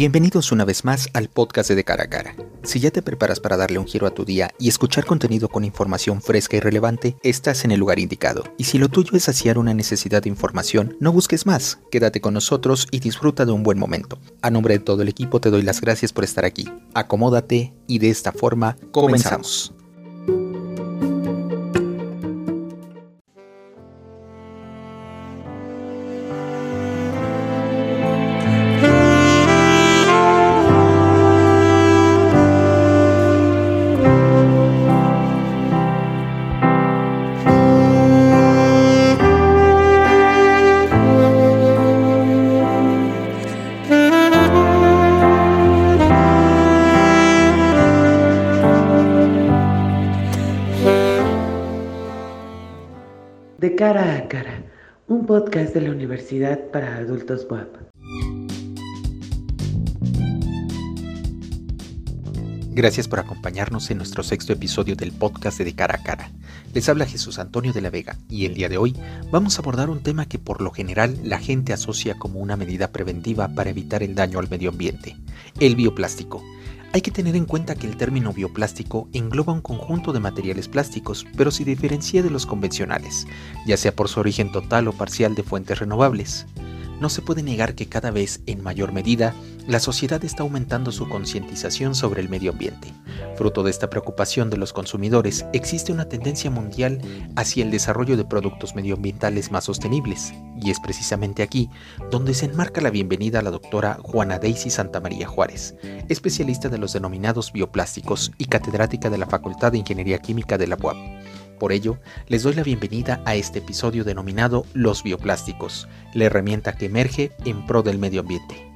Bienvenidos una vez más al podcast de, Cara a Cara. Si ya te preparas para darle un giro a tu día y escuchar contenido con información fresca y relevante, estás en el lugar indicado. Y si lo tuyo es saciar una necesidad de información, no busques más. Quédate con nosotros y disfruta de un buen momento. A nombre de todo el equipo te doy las gracias por estar aquí. Acomódate y de esta forma comenzamos. Podcast de la Universidad para Adultos WAP. Gracias por acompañarnos en nuestro sexto episodio del podcast de, de Cara a Cara. Les habla Jesús Antonio de la Vega y el día de hoy vamos a abordar un tema que por lo general la gente asocia como una medida preventiva para evitar el daño al medio ambiente, el bioplástico. Hay que tener en cuenta que el término bioplástico engloba un conjunto de materiales plásticos, pero se diferencia de los convencionales, ya sea por su origen total o parcial de fuentes renovables. No se puede negar que cada vez, en mayor medida, la sociedad está aumentando su concientización sobre el medio ambiente. Fruto de esta preocupación de los consumidores, existe una tendencia mundial hacia el desarrollo de productos medioambientales más sostenibles, y es precisamente aquí donde se enmarca la bienvenida a la doctora Juana Daisy Santamaría Juárez, especialista de los denominados bioplásticos y catedrática de la Facultad de Ingeniería Química de la UAP. Por ello, les doy la bienvenida a este episodio denominado Los bioplásticos, la herramienta que emerge en pro del medio ambiente.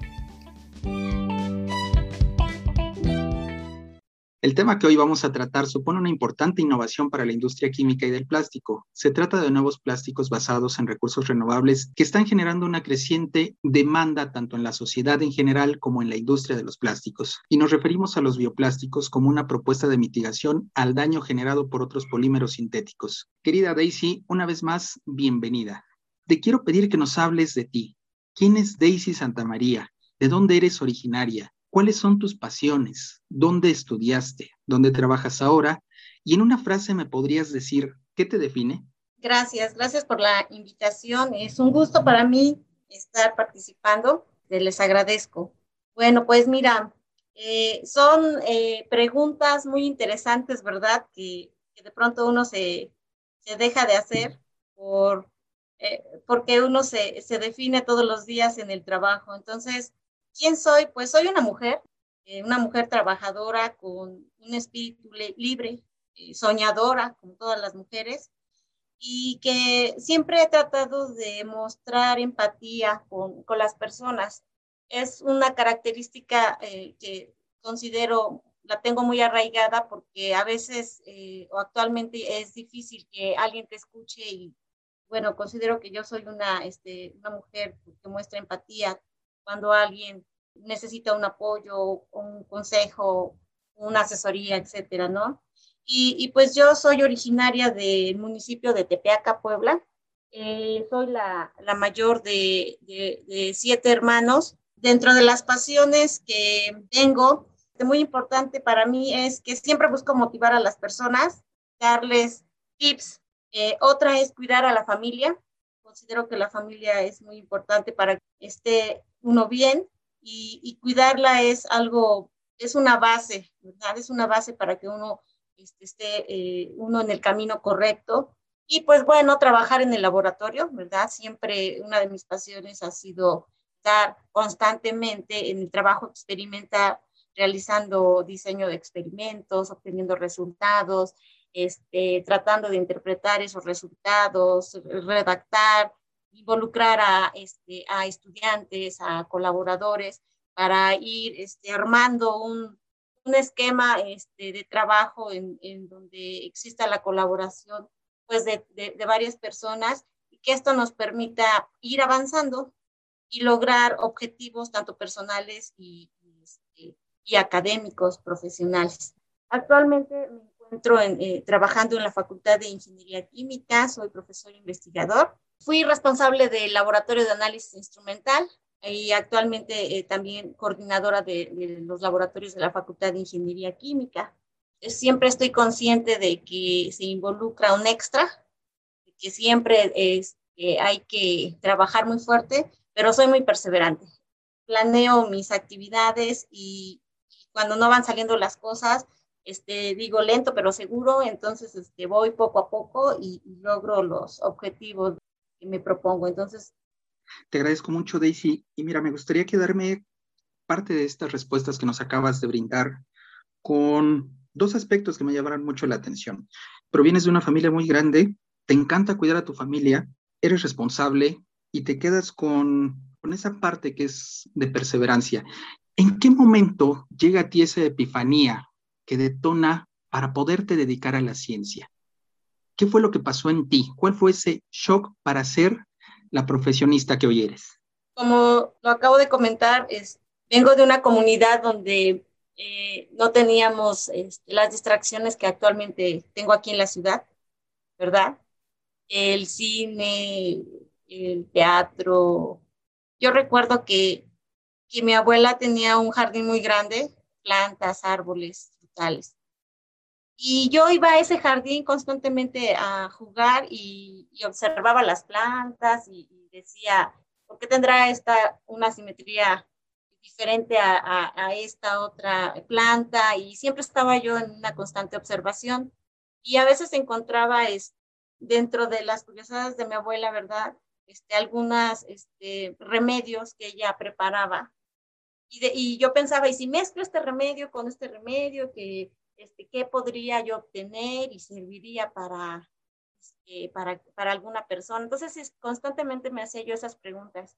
El tema que hoy vamos a tratar supone una importante innovación para la industria química y del plástico. Se trata de nuevos plásticos basados en recursos renovables que están generando una creciente demanda tanto en la sociedad en general como en la industria de los plásticos. Y nos referimos a los bioplásticos como una propuesta de mitigación al daño generado por otros polímeros sintéticos. Querida Daisy, una vez más, bienvenida. Te quiero pedir que nos hables de ti. ¿Quién es Daisy Santamaría? ¿De dónde eres originaria? ¿Cuáles son tus pasiones? ¿Dónde estudiaste? ¿Dónde trabajas ahora? Y en una frase me podrías decir, ¿qué te define? Gracias, gracias por la invitación. Es un gusto para mí estar participando. Les agradezco. Bueno, pues mira, eh, son eh, preguntas muy interesantes, ¿verdad? Que, de pronto uno se, se, deja de hacer por, eh, porque uno se, se define todos los días en el trabajo. Entonces, ¿Quién soy? Pues soy una mujer, eh, una mujer trabajadora con un espíritu libre, eh, soñadora, como todas las mujeres, y que siempre he tratado de mostrar empatía con, con las personas. Es una característica eh, que considero, la tengo muy arraigada porque a veces o actualmente es difícil que alguien te escuche y bueno, considero que yo soy una, este, una mujer que muestra empatía cuando alguien necesita un apoyo, un consejo, una asesoría, etcétera, ¿no? Y, y pues yo soy originaria del municipio de Tepeaca, Puebla. Eh, soy la, la mayor de, de, de, siete hermanos. Dentro de las pasiones que tengo, muy importante para mí es que siempre busco motivar a las personas, darles tips. Eh, otra es cuidar a la familia. Considero que la familia es muy importante para que esté uno bien y, cuidarla es algo, es una base, ¿verdad? Es una base para que uno este, esté eh, uno en el camino correcto. Y pues bueno, trabajar en el laboratorio, ¿verdad? Siempre una de mis pasiones ha sido estar constantemente en el trabajo experimental, realizando diseño de experimentos, obteniendo resultados, este, tratando de interpretar esos resultados, redactar, involucrar a, este, a estudiantes, a colaboradores, para ir este, armando un, un esquema este, de trabajo en, en, donde exista la colaboración pues, de, de, de, varias personas y que esto nos permita ir avanzando y lograr objetivos tanto personales y, y, este, y académicos, profesionales. Actualmente me encuentro en, eh, trabajando en la Facultad de Ingeniería Química, soy profesor investigador Fui responsable del laboratorio de análisis instrumental. y actualmente eh, también coordinadora de, de, los laboratorios de la Facultad de Ingeniería Química. Siempre estoy consciente de que se involucra un extra, que siempre es, que hay que trabajar muy fuerte, pero soy muy perseverante. Planeo mis actividades y, cuando no van saliendo las cosas, este, digo lento pero seguro, entonces este, voy poco a poco y, y logro los objetivos me propongo. Entonces, te agradezco mucho, Daisy. Y mira, me gustaría quedarme parte de estas respuestas que nos acabas de brindar con dos aspectos que me llamaron mucho la atención. Provienes de una familia muy grande, te encanta cuidar a tu familia, eres responsable y te quedas con, con esa parte que es de perseverancia. ¿En qué momento llega a ti esa epifanía que detona para poderte dedicar a la ciencia? ¿Qué fue lo que pasó en ti? ¿Cuál fue ese shock para ser la profesionista que hoy eres? Como lo acabo de comentar, es, vengo de una comunidad donde eh, no teníamos este, las distracciones que actualmente tengo aquí en la ciudad, ¿verdad? El cine, el teatro. Yo recuerdo que, que mi abuela tenía un jardín muy grande, plantas, árboles, frutales. Y yo iba a ese jardín constantemente a jugar y, observaba las plantas y, decía, ¿por qué tendrá esta una simetría diferente a, esta otra planta? Y siempre estaba yo en una constante observación. Y a veces encontraba es, dentro de las curiosidades de mi abuela, ¿verdad? Este, algunas este, remedios que ella preparaba. Y, de, y yo pensaba, ¿y si mezclo este remedio con este remedio que este, qué podría yo obtener y serviría para, este, para, para alguna persona. Entonces, es, constantemente me hacía yo esas preguntas.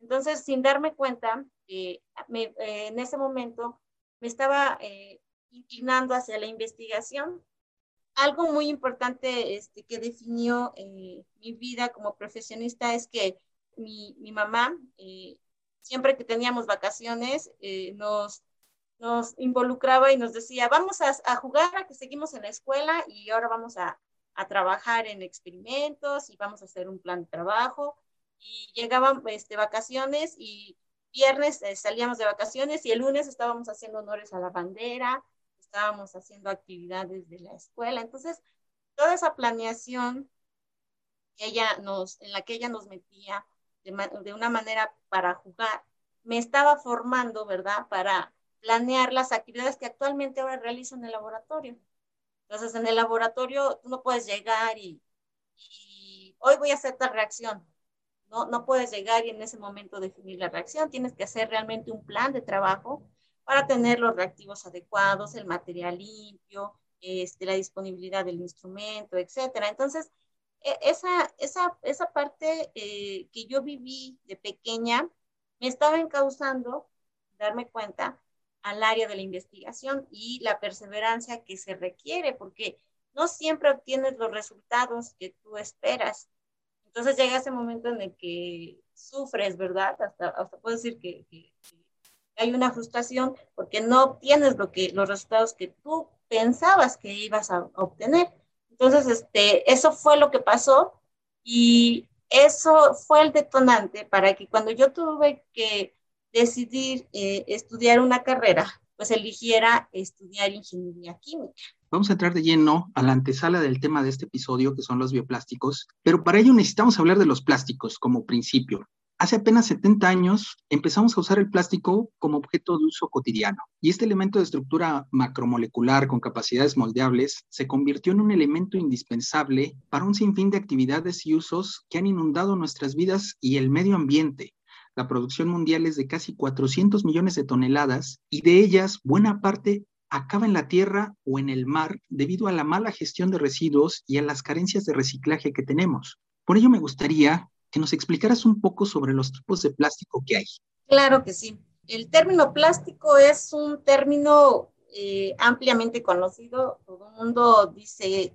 Entonces, sin darme cuenta, eh, me, eh, en ese momento me estaba eh, inclinando hacia la investigación. Algo muy importante este, que definió eh, mi vida como profesionista es que mi, mi mamá, eh, siempre que teníamos vacaciones, eh, nos nos involucraba y nos decía, vamos a, a, jugar a que seguimos en la escuela y ahora vamos a, a, trabajar en experimentos y vamos a hacer un plan de trabajo. Y llegaban este, vacaciones y viernes eh, salíamos de vacaciones y el lunes estábamos haciendo honores a la bandera, estábamos haciendo actividades de la escuela. Entonces, toda esa planeación que ella nos, en la que ella nos metía de, de una manera para jugar, me estaba formando, ¿verdad? Para planear las actividades que actualmente ahora realizo en el laboratorio. Entonces, en el laboratorio tú no puedes llegar y, hoy voy a hacer tal reacción. No, no puedes llegar y en ese momento definir la reacción. Tienes que hacer realmente un plan de trabajo para tener los reactivos adecuados, el material limpio, este, la disponibilidad del instrumento, etcétera. Entonces, e, esa, esa, esa parte eh, que yo viví de pequeña me estaba encauzando, darme cuenta al área de la investigación y la perseverancia que se requiere, porque no siempre obtienes los resultados que tú esperas. Entonces llega ese momento en el que sufres, ¿verdad? Hasta, hasta puedo decir que, hay una frustración porque no obtienes lo que, los resultados que tú pensabas que ibas a obtener. Entonces, este, eso fue lo que pasó y eso fue el detonante para que cuando yo tuve que decidir eh, estudiar una carrera, pues eligiera estudiar ingeniería química. Vamos a entrar de lleno a la antesala del tema de este episodio, que son los bioplásticos, pero para ello necesitamos hablar de los plásticos como principio. Hace apenas 70 años empezamos a usar el plástico como objeto de uso cotidiano y este elemento de estructura macromolecular con capacidades moldeables se convirtió en un elemento indispensable para un sinfín de actividades y usos que han inundado nuestras vidas y el medio ambiente, la producción mundial es de casi 400 millones de toneladas y de ellas buena parte acaba en la tierra o en el mar debido a la mala gestión de residuos y a las carencias de reciclaje que tenemos. Por ello me gustaría que nos explicaras un poco sobre los tipos de plástico que hay. Claro que sí. El término plástico es un término eh, ampliamente conocido. Todo el mundo dice,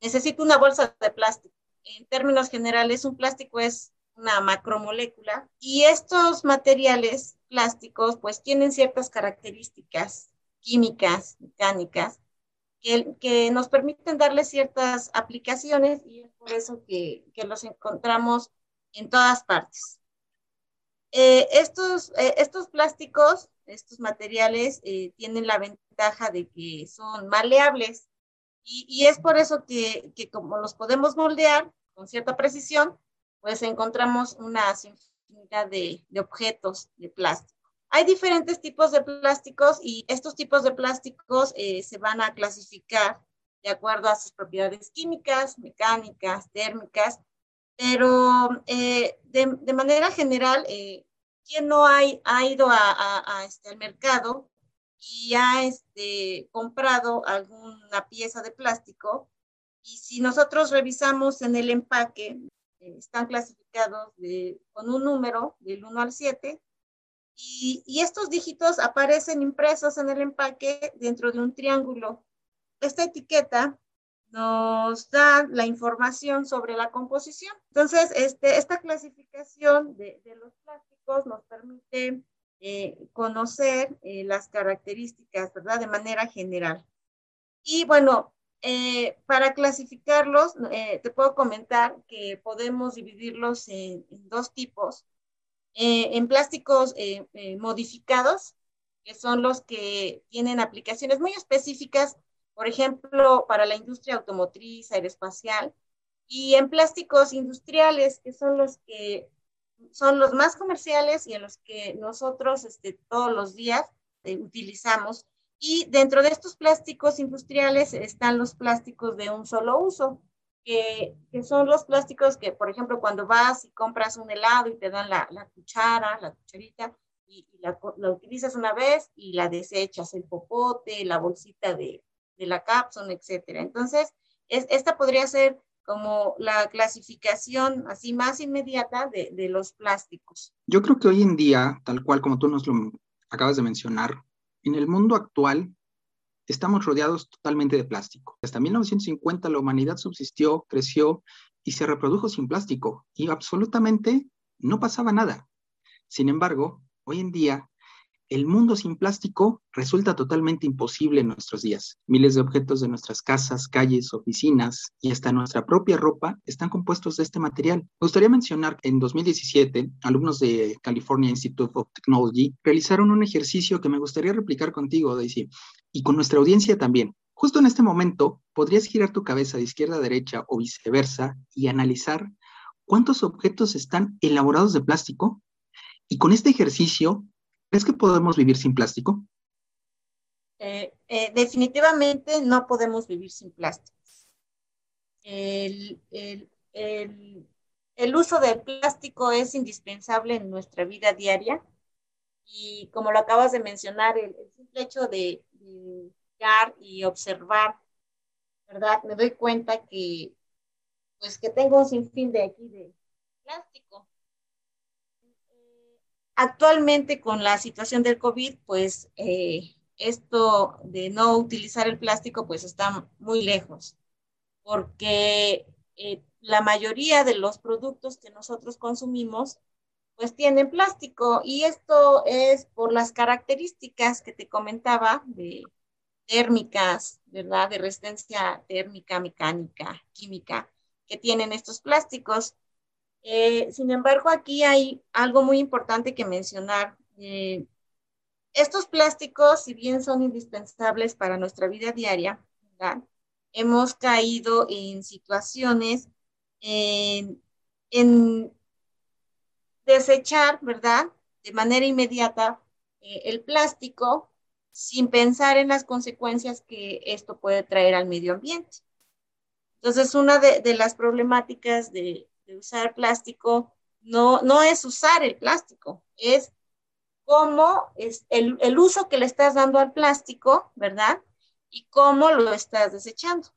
necesito una bolsa de plástico. En términos generales, un plástico es una macromolécula y estos materiales plásticos pues tienen ciertas características químicas, mecánicas, que, que nos permiten darle ciertas aplicaciones y es por eso que, que los encontramos en todas partes. Eh, estos, eh, estos plásticos, estos materiales tienen la ventaja de que son maleables y, y es por eso que, que, como los podemos moldear con cierta precisión, pues encontramos una infinidad de, de objetos de plástico. Hay diferentes tipos de plásticos y estos tipos de plásticos eh, se van a clasificar de acuerdo a sus propiedades químicas, mecánicas, térmicas, pero eh, de, manera general, eh, ¿quién no ha ido a este, al mercado y ha este, comprado alguna pieza de plástico? Y si nosotros revisamos en el empaque, están clasificados con un número del 1 al 7 y, estos dígitos aparecen impresos en el empaque dentro de un triángulo. Esta etiqueta nos da la información sobre la composición. Entonces, este, esta clasificación de, de, los plásticos nos permite eh, conocer eh, las características, ¿verdad? De manera general. Y bueno, eh, para clasificarlos, eh, te puedo comentar que podemos dividirlos en, en dos tipos eh, en plásticos eh, eh, modificados, que son los que tienen aplicaciones muy específicas, por ejemplo, para la industria automotriz, aeroespacial, y en plásticos industriales, que son los que son los más comerciales y en los que nosotros este, todos los días eh, utilizamos. Y dentro de estos plásticos industriales están los plásticos de un solo uso, que, que, son los plásticos que, por ejemplo, cuando vas y compras un helado y te dan la, la cuchara, la cucharita, y, la, la, utilizas una vez y la desechas, el popote, la bolsita de, de la cápsula, etcétera. Entonces, es, esta podría ser como la clasificación así más inmediata de, de los plásticos. Yo creo que hoy en día, tal cual como tú nos lo acabas de mencionar, en el mundo actual estamos rodeados totalmente de plástico. Hasta 1950 la humanidad subsistió, creció y se reprodujo sin plástico y absolutamente no pasaba nada. Sin embargo, hoy en día el mundo sin plástico resulta totalmente imposible en nuestros días. Miles de objetos de nuestras casas, calles, oficinas y hasta nuestra propia ropa están compuestos de este material. Me gustaría mencionar que en 2017, alumnos de California Institute of Technology realizaron un ejercicio que me gustaría replicar contigo, Daisy, y con nuestra audiencia también. Justo en este momento, podrías girar tu cabeza de izquierda a derecha o viceversa y analizar cuántos objetos están elaborados de plástico. Y con este ejercicio ¿Crees que podemos vivir sin plástico? Eh, eh, definitivamente no podemos vivir sin plástico. El, uso del plástico es indispensable en nuestra vida diaria y como lo acabas de mencionar, el, simple hecho de, de mirar y observar, ¿verdad? Me doy cuenta que pues que tengo un sinfín de aquí de plástico Actualmente con la situación del COVID, pues eh, esto de no utilizar el plástico pues está muy lejos, porque eh, la mayoría de los productos que nosotros consumimos pues tienen plástico y esto es por las características que te comentaba de térmicas, ¿verdad? De resistencia térmica, mecánica, química que tienen estos plásticos. Eh, sin embargo, aquí hay algo muy importante que mencionar. Eh, estos plásticos, si bien son indispensables para nuestra vida diaria, ¿verdad? hemos caído en situaciones en, en, desechar, ¿verdad? De manera inmediata eh, el plástico sin pensar en las consecuencias que esto puede traer al medio ambiente. Entonces, una de, de las problemáticas de, de usar plástico no, no es usar el plástico, es cómo es el, el, uso que le estás dando al plástico, ¿verdad? Y cómo lo estás desechando.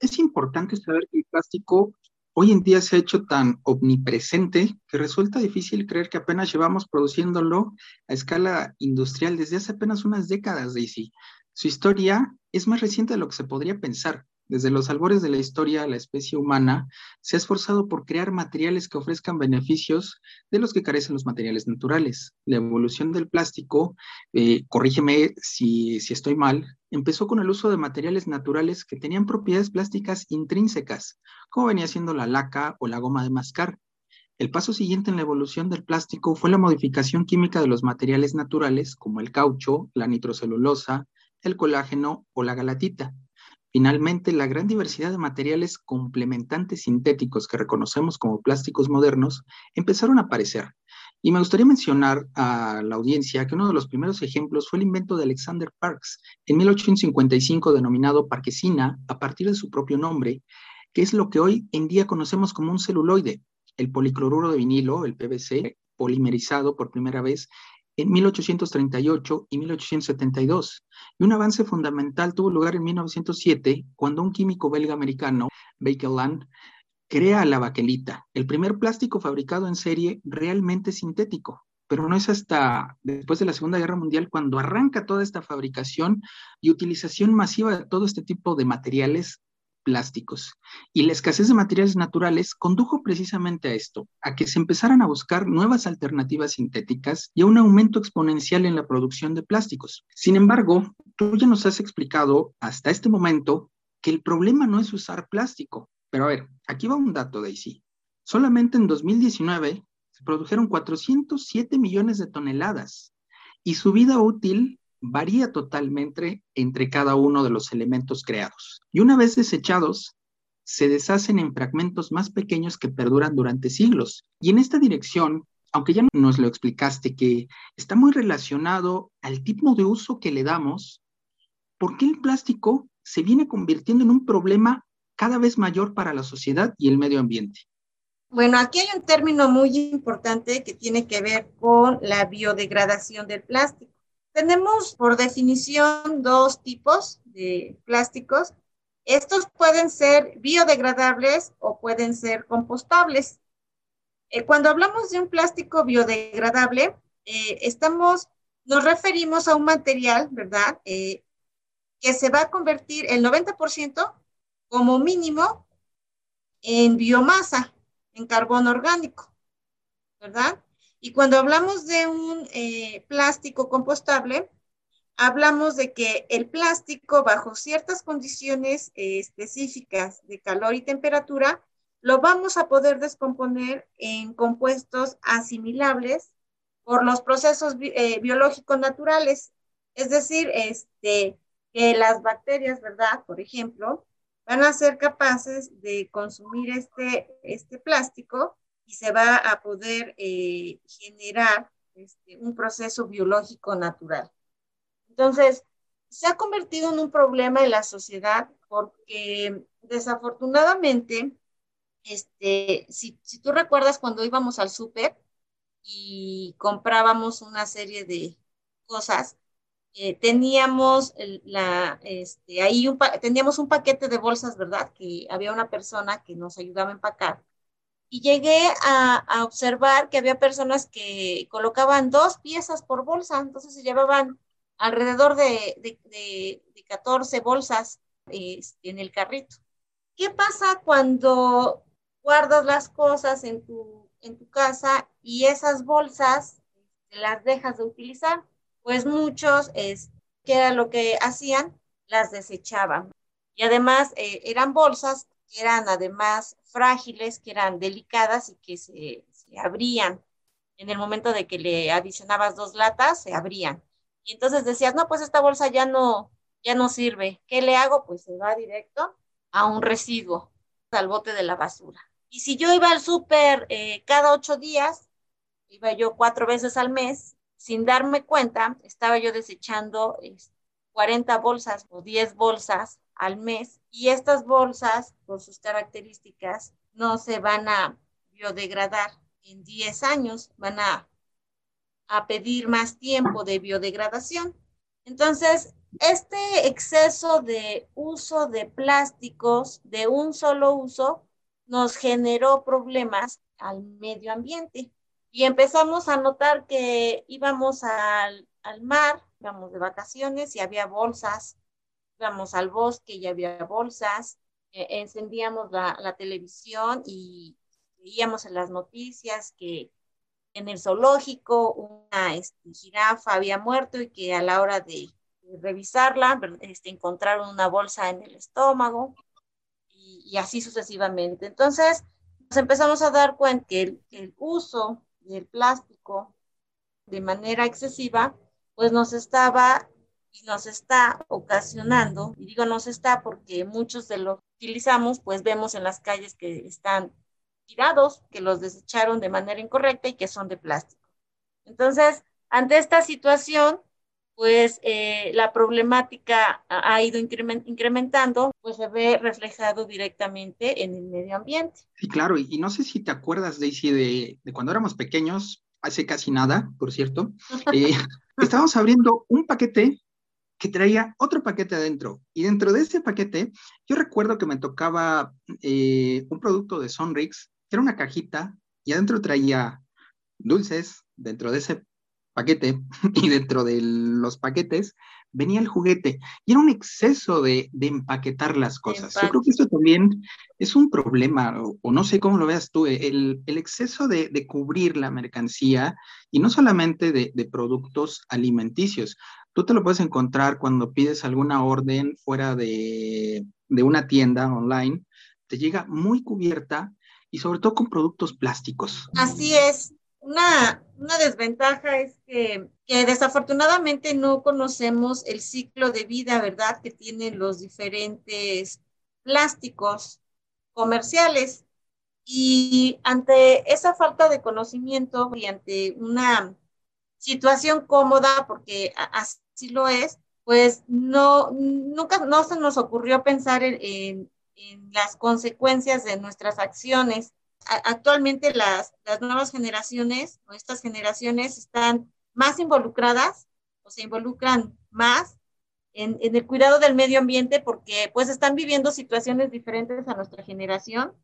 Es importante saber que el plástico hoy en día se ha hecho tan omnipresente que resulta difícil creer que apenas llevamos produciéndolo a escala industrial desde hace apenas unas décadas, Daisy. Su historia es más reciente de lo que se podría pensar. Desde los albores de la historia, la especie humana se ha esforzado por crear materiales que ofrezcan beneficios de los que carecen los materiales naturales. La evolución del plástico, eh, corrígeme si, si estoy mal, empezó con el uso de materiales naturales que tenían propiedades plásticas intrínsecas, como venía siendo la laca o la goma de mascar. El paso siguiente en la evolución del plástico fue la modificación química de los materiales naturales como el caucho, la nitrocelulosa, el colágeno o la galatita. Finalmente, la gran diversidad de materiales complementantes sintéticos que reconocemos como plásticos modernos empezaron a aparecer. Y me gustaría mencionar a la audiencia que uno de los primeros ejemplos fue el invento de Alexander Parks en 1855 denominado parquesina a partir de su propio nombre, que es lo que hoy en día conocemos como un celuloide, el policloruro de vinilo, el PVC, polimerizado por primera vez en 1838 y 1872. Y un avance fundamental tuvo lugar en 1907 cuando un químico belga-americano, Bakeland, crea la baquelita, el primer plástico fabricado en serie realmente sintético. Pero no es hasta después de la Segunda Guerra Mundial cuando arranca toda esta fabricación y utilización masiva de todo este tipo de materiales plásticos. Y la escasez de materiales naturales condujo precisamente a esto, a que se empezaran a buscar nuevas alternativas sintéticas y a un aumento exponencial en la producción de plásticos. Sin embargo, tú ya nos has explicado hasta este momento que el problema no es usar plástico. Pero a ver, aquí va un dato, Daisy. Solamente en 2019 se produjeron 407 millones de toneladas y su vida útil varía totalmente entre cada uno de los elementos creados. Y una vez desechados, se deshacen en fragmentos más pequeños que perduran durante siglos. Y en esta dirección, aunque ya nos lo explicaste, que está muy relacionado al tipo de uso que le damos, ¿por qué el plástico se viene convirtiendo en un problema cada vez mayor para la sociedad y el medio ambiente? Bueno, aquí hay un término muy importante que tiene que ver con la biodegradación del plástico. Tenemos por definición dos tipos de plásticos. Estos pueden ser biodegradables o pueden ser compostables. Eh, cuando hablamos de un plástico biodegradable, eh, estamos, nos referimos a un material, ¿verdad? Eh, que se va a convertir el 90% como mínimo en biomasa, en carbón orgánico, ¿verdad? Y cuando hablamos de un eh, plástico compostable, hablamos de que el plástico bajo ciertas condiciones eh, específicas de calor y temperatura, lo vamos a poder descomponer en compuestos asimilables por los procesos eh, biológicos naturales. Es decir, este, que las bacterias, ¿verdad? Por ejemplo, van a ser capaces de consumir este, este plástico y se va a poder eh, generar este, un proceso biológico natural. Entonces, se ha convertido en un problema en la sociedad porque desafortunadamente, este, si, si tú recuerdas cuando íbamos al súper y comprábamos una serie de cosas, eh, teníamos la, este, ahí un, teníamos un paquete de bolsas, ¿verdad? Que había una persona que nos ayudaba a empacar y llegué a, observar que había personas que colocaban dos piezas por bolsa, entonces se llevaban alrededor de, 14 bolsas este, en el carrito. ¿Qué pasa cuando guardas las cosas en tu, en tu casa y esas bolsas las dejas de utilizar? Pues muchos, es, ¿qué era lo que hacían? Las desechaban. Y además eh, eran bolsas que eran además frágiles, que eran delicadas y que se, abrían. En el momento de que le adicionabas dos latas, se abrían. Y entonces decías, no, pues esta bolsa ya no, ya no sirve. ¿Qué le hago? Pues se va directo a un residuo, al bote de la basura. Y si yo iba al súper eh, cada ocho días, iba yo cuatro veces al mes, sin darme cuenta, estaba yo desechando 40 este, bolsas o 10 bolsas al mes y estas bolsas, por sus características, no se van a biodegradar en 10 años, van a, a pedir más tiempo de biodegradación. Entonces, este exceso de uso de plásticos de un solo uso nos generó problemas al medio ambiente y empezamos a notar que íbamos al, al mar, íbamos de vacaciones y había bolsas íbamos al bosque y había bolsas, eh, encendíamos la, la, televisión y veíamos en las noticias que en el zoológico una este, jirafa había muerto y que a la hora de, revisarla este, encontraron una bolsa en el estómago y, y así sucesivamente. Entonces, empezamos a dar cuenta que el, el uso del plástico de manera excesiva, pues nos estaba y nos está ocasionando, y digo nos está porque muchos de los que utilizamos, pues vemos en las calles que están tirados, que los desecharon de manera incorrecta y que son de plástico. Entonces, ante esta situación, pues eh, la problemática ha ido incrementando, pues se ve reflejado directamente en el medio ambiente. Sí, claro, y, no sé si te acuerdas, Daisy, de, de, cuando éramos pequeños, hace casi nada, por cierto, eh, estábamos abriendo un paquete que traía otro paquete adentro. Y dentro de ese paquete, yo recuerdo que me tocaba eh, un producto de Sonrix, que era una cajita, y adentro traía dulces, dentro de ese paquete y dentro de los paquetes venía el juguete y era un exceso de, empaquetar las cosas. Yo creo que esto también es un problema, o, no sé cómo lo veas tú, el, exceso de, cubrir la mercancía y no solamente de, de, productos alimenticios. Tú te lo puedes encontrar cuando pides alguna orden fuera de, una tienda online, te llega muy cubierta y sobre todo con productos plásticos. Así es, una, desventaja es que, desafortunadamente no conocemos el ciclo de vida, ¿verdad?, que tienen los diferentes plásticos comerciales. Y ante esa falta de conocimiento y ante una situación cómoda, porque así lo es, pues no, nunca no se nos ocurrió pensar en las consecuencias de nuestras acciones actualmente las, las nuevas generaciones o estas generaciones están más involucradas o se involucran más en, en, el cuidado del medio ambiente porque pues están viviendo situaciones diferentes a nuestra generación.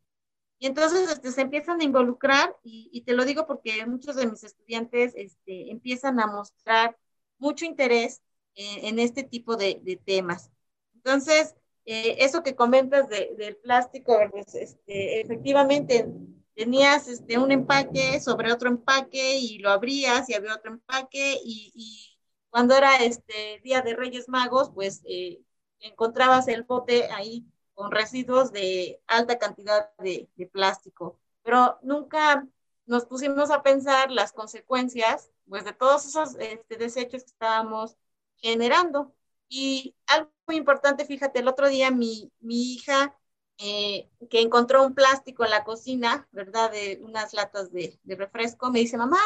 Y entonces este, se empiezan a involucrar y, y, te lo digo porque muchos de mis estudiantes este, empiezan a mostrar mucho interés en, en este tipo de, de temas. Entonces, eh, eso que comentas de, del plástico, pues, este, efectivamente tenías este, un empaque sobre otro empaque y lo abrías y había otro empaque y, y cuando era este Día de Reyes Magos, pues eh, encontrabas el bote ahí con residuos de alta cantidad de, plástico, pero nunca nos pusimos a pensar las consecuencias pues de todos esos este, desechos que estábamos generando. Y algo muy importante, fíjate, el otro día mi, mi hija eh, que encontró un plástico en la cocina, ¿verdad? De unas latas de, de, refresco, me dice, mamá,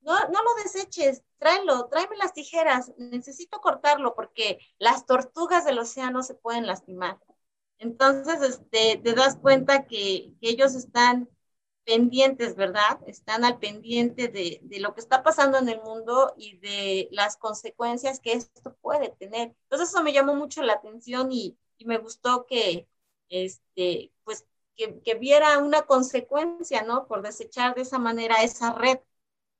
no, no lo deseches, tráelo, tráeme las tijeras, necesito cortarlo porque las tortugas del océano se pueden lastimar. Entonces, este, te das cuenta que, que ellos están pendientes, ¿verdad? Están al pendiente de, de, lo que está pasando en el mundo y de las consecuencias que esto puede tener. Entonces eso me llamó mucho la atención y, me gustó que, este, pues, que, que, viera una consecuencia, ¿no? Por desechar de esa manera esa red,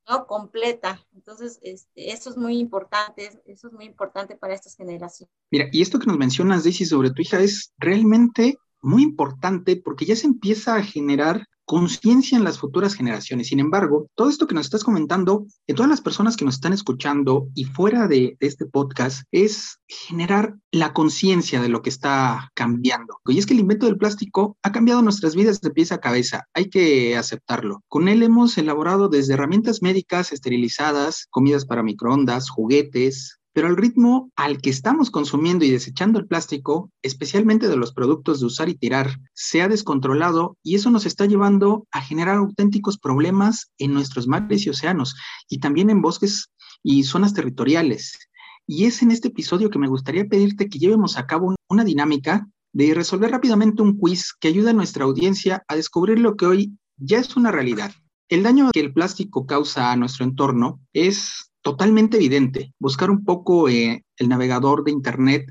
¿no? Completa. Entonces, este, eso es muy importante, eso es muy importante para estas generaciones. Mira, y esto que nos mencionas, Daisy, sobre tu hija es realmente muy importante porque ya se empieza a generar conciencia en las futuras generaciones. Sin embargo, todo esto que nos estás comentando, en todas las personas que nos están escuchando y fuera de, este podcast, es generar la conciencia de lo que está cambiando. Y es que el invento del plástico ha cambiado nuestras vidas de pies a cabeza. Hay que aceptarlo. Con él hemos elaborado desde herramientas médicas esterilizadas, comidas para microondas, juguetes, pero el ritmo al que estamos consumiendo y desechando el plástico, especialmente de los productos de usar y tirar, se ha descontrolado y eso nos está llevando a generar auténticos problemas en nuestros mares y océanos y también en bosques y zonas territoriales. Y es en este episodio que me gustaría pedirte que llevemos a cabo una dinámica de resolver rápidamente un quiz que ayude a nuestra audiencia a descubrir lo que hoy ya es una realidad. El daño que el plástico causa a nuestro entorno es totalmente evidente. Buscar un poco eh, el navegador de Internet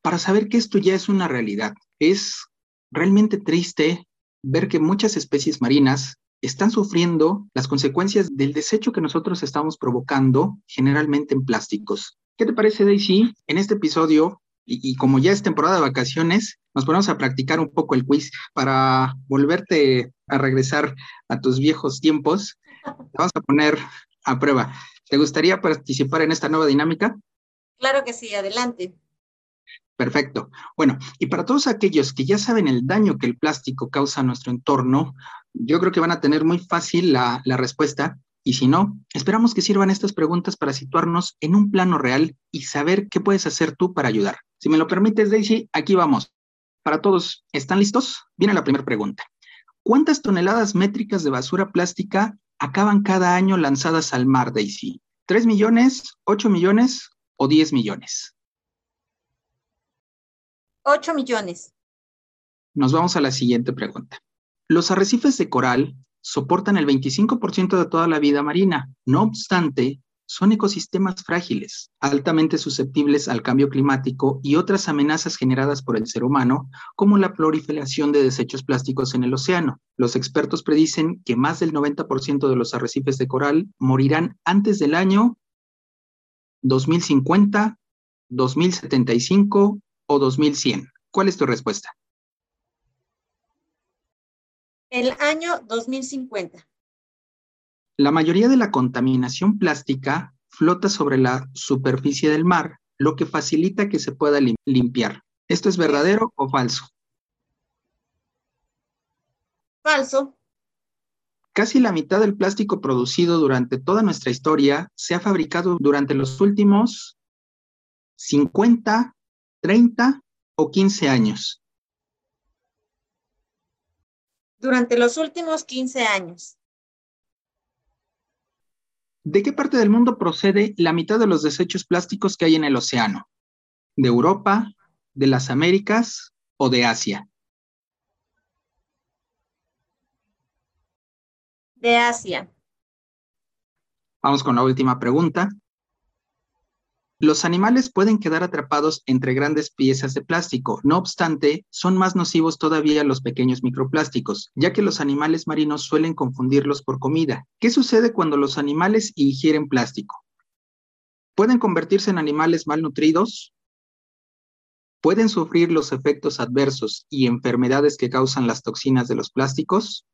para saber que esto ya es una realidad. Es realmente triste ver que muchas especies marinas están sufriendo las consecuencias del desecho que nosotros estamos provocando generalmente en plásticos. ¿Qué te parece, Daisy? En este episodio, y, como ya es temporada de vacaciones, nos ponemos a practicar un poco el quiz para volverte a regresar a tus viejos tiempos. vamos a poner a prueba. ¿Te gustaría participar en esta nueva dinámica? Claro que sí, adelante. Perfecto. Bueno, y para todos aquellos que ya saben el daño que el plástico causa a nuestro entorno, yo creo que van a tener muy fácil la, la respuesta. Y si no, esperamos que sirvan estas preguntas para situarnos en un plano real y saber qué puedes hacer tú para ayudar. Si me lo permites, Daisy, aquí vamos. Para todos, ¿están listos? Viene la primera pregunta. ¿Cuántas toneladas métricas de basura plástica acaban cada año lanzadas al mar, Daisy? ¿3 millones, 8 millones o 10 millones? 8 millones. Nos vamos a la siguiente pregunta. Los arrecifes de coral soportan el 25% de toda la vida marina. No obstante, son ecosistemas frágiles, altamente susceptibles al cambio climático y otras amenazas generadas por el ser humano, como la proliferación de desechos plásticos en el océano. Los expertos predicen que más del 90% de los arrecifes de coral morirán antes del año 2050, 2075 o 2100? ¿Cuál es tu respuesta? El año 2050. La mayoría de la contaminación plástica flota sobre la superficie del mar, lo que facilita que se pueda limpiar. ¿Esto es verdadero o falso? Falso. Casi la mitad del plástico producido durante toda nuestra historia se ha fabricado durante los últimos 50 30 o 15 años? Durante los últimos 15 años. ¿De qué parte del mundo procede la mitad de los desechos plásticos que hay en el océano? ¿De Europa, de las Américas o de Asia? De Asia. Vamos con la última pregunta. Los animales pueden quedar atrapados entre grandes piezas de plástico, no obstante, son más nocivos todavía los pequeños microplásticos, ya que los animales marinos suelen confundirlos por comida. ¿Qué sucede cuando los animales ingieren plástico? ¿Pueden convertirse en animales malnutridos? ¿Pueden sufrir los efectos adversos y enfermedades que causan las toxinas de los plásticos?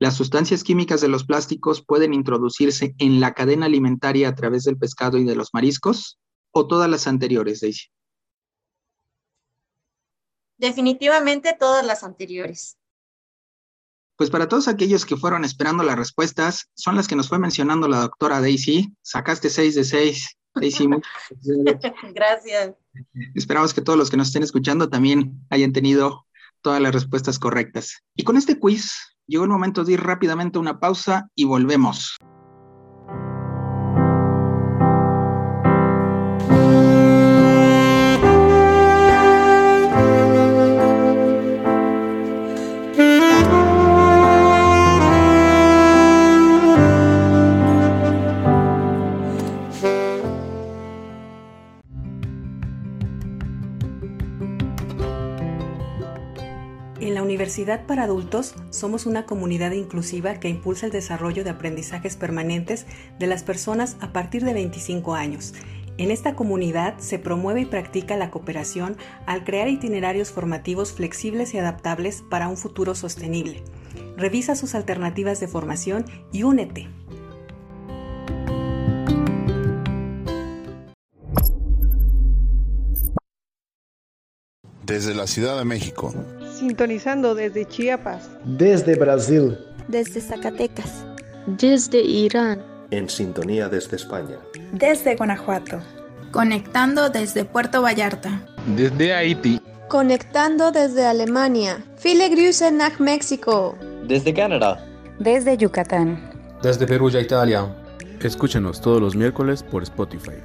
Las sustancias químicas de los plásticos pueden introducirse en la cadena alimentaria a través del pescado y de los mariscos o todas las anteriores, Daisy. Definitivamente todas las anteriores. Pues para todos aquellos que fueron esperando las respuestas, son las que nos fue mencionando la doctora Daisy. Sacaste seis de seis. Daisy, gracias. Esperamos que todos los que nos estén escuchando también hayan tenido todas las respuestas correctas. Y con este quiz Llegó el momento de ir rápidamente una pausa y volvemos. Universidad para Adultos somos una comunidad inclusiva que impulsa el desarrollo de aprendizajes permanentes de las personas a partir de 25 años. En esta comunidad se promueve y practica la cooperación al crear itinerarios formativos flexibles y adaptables para un futuro sostenible. Revisa sus alternativas de formación y únete. Desde la Ciudad de México sintonizando desde Chiapas, desde Brasil, desde Zacatecas, desde Irán, en sintonía desde España, desde Guanajuato, conectando desde Puerto Vallarta, desde Haití, conectando desde Alemania, Viele Grüße nach México, desde Canadá, desde Yucatán, desde Perugia, Italia. Escúchenos todos los miércoles por Spotify.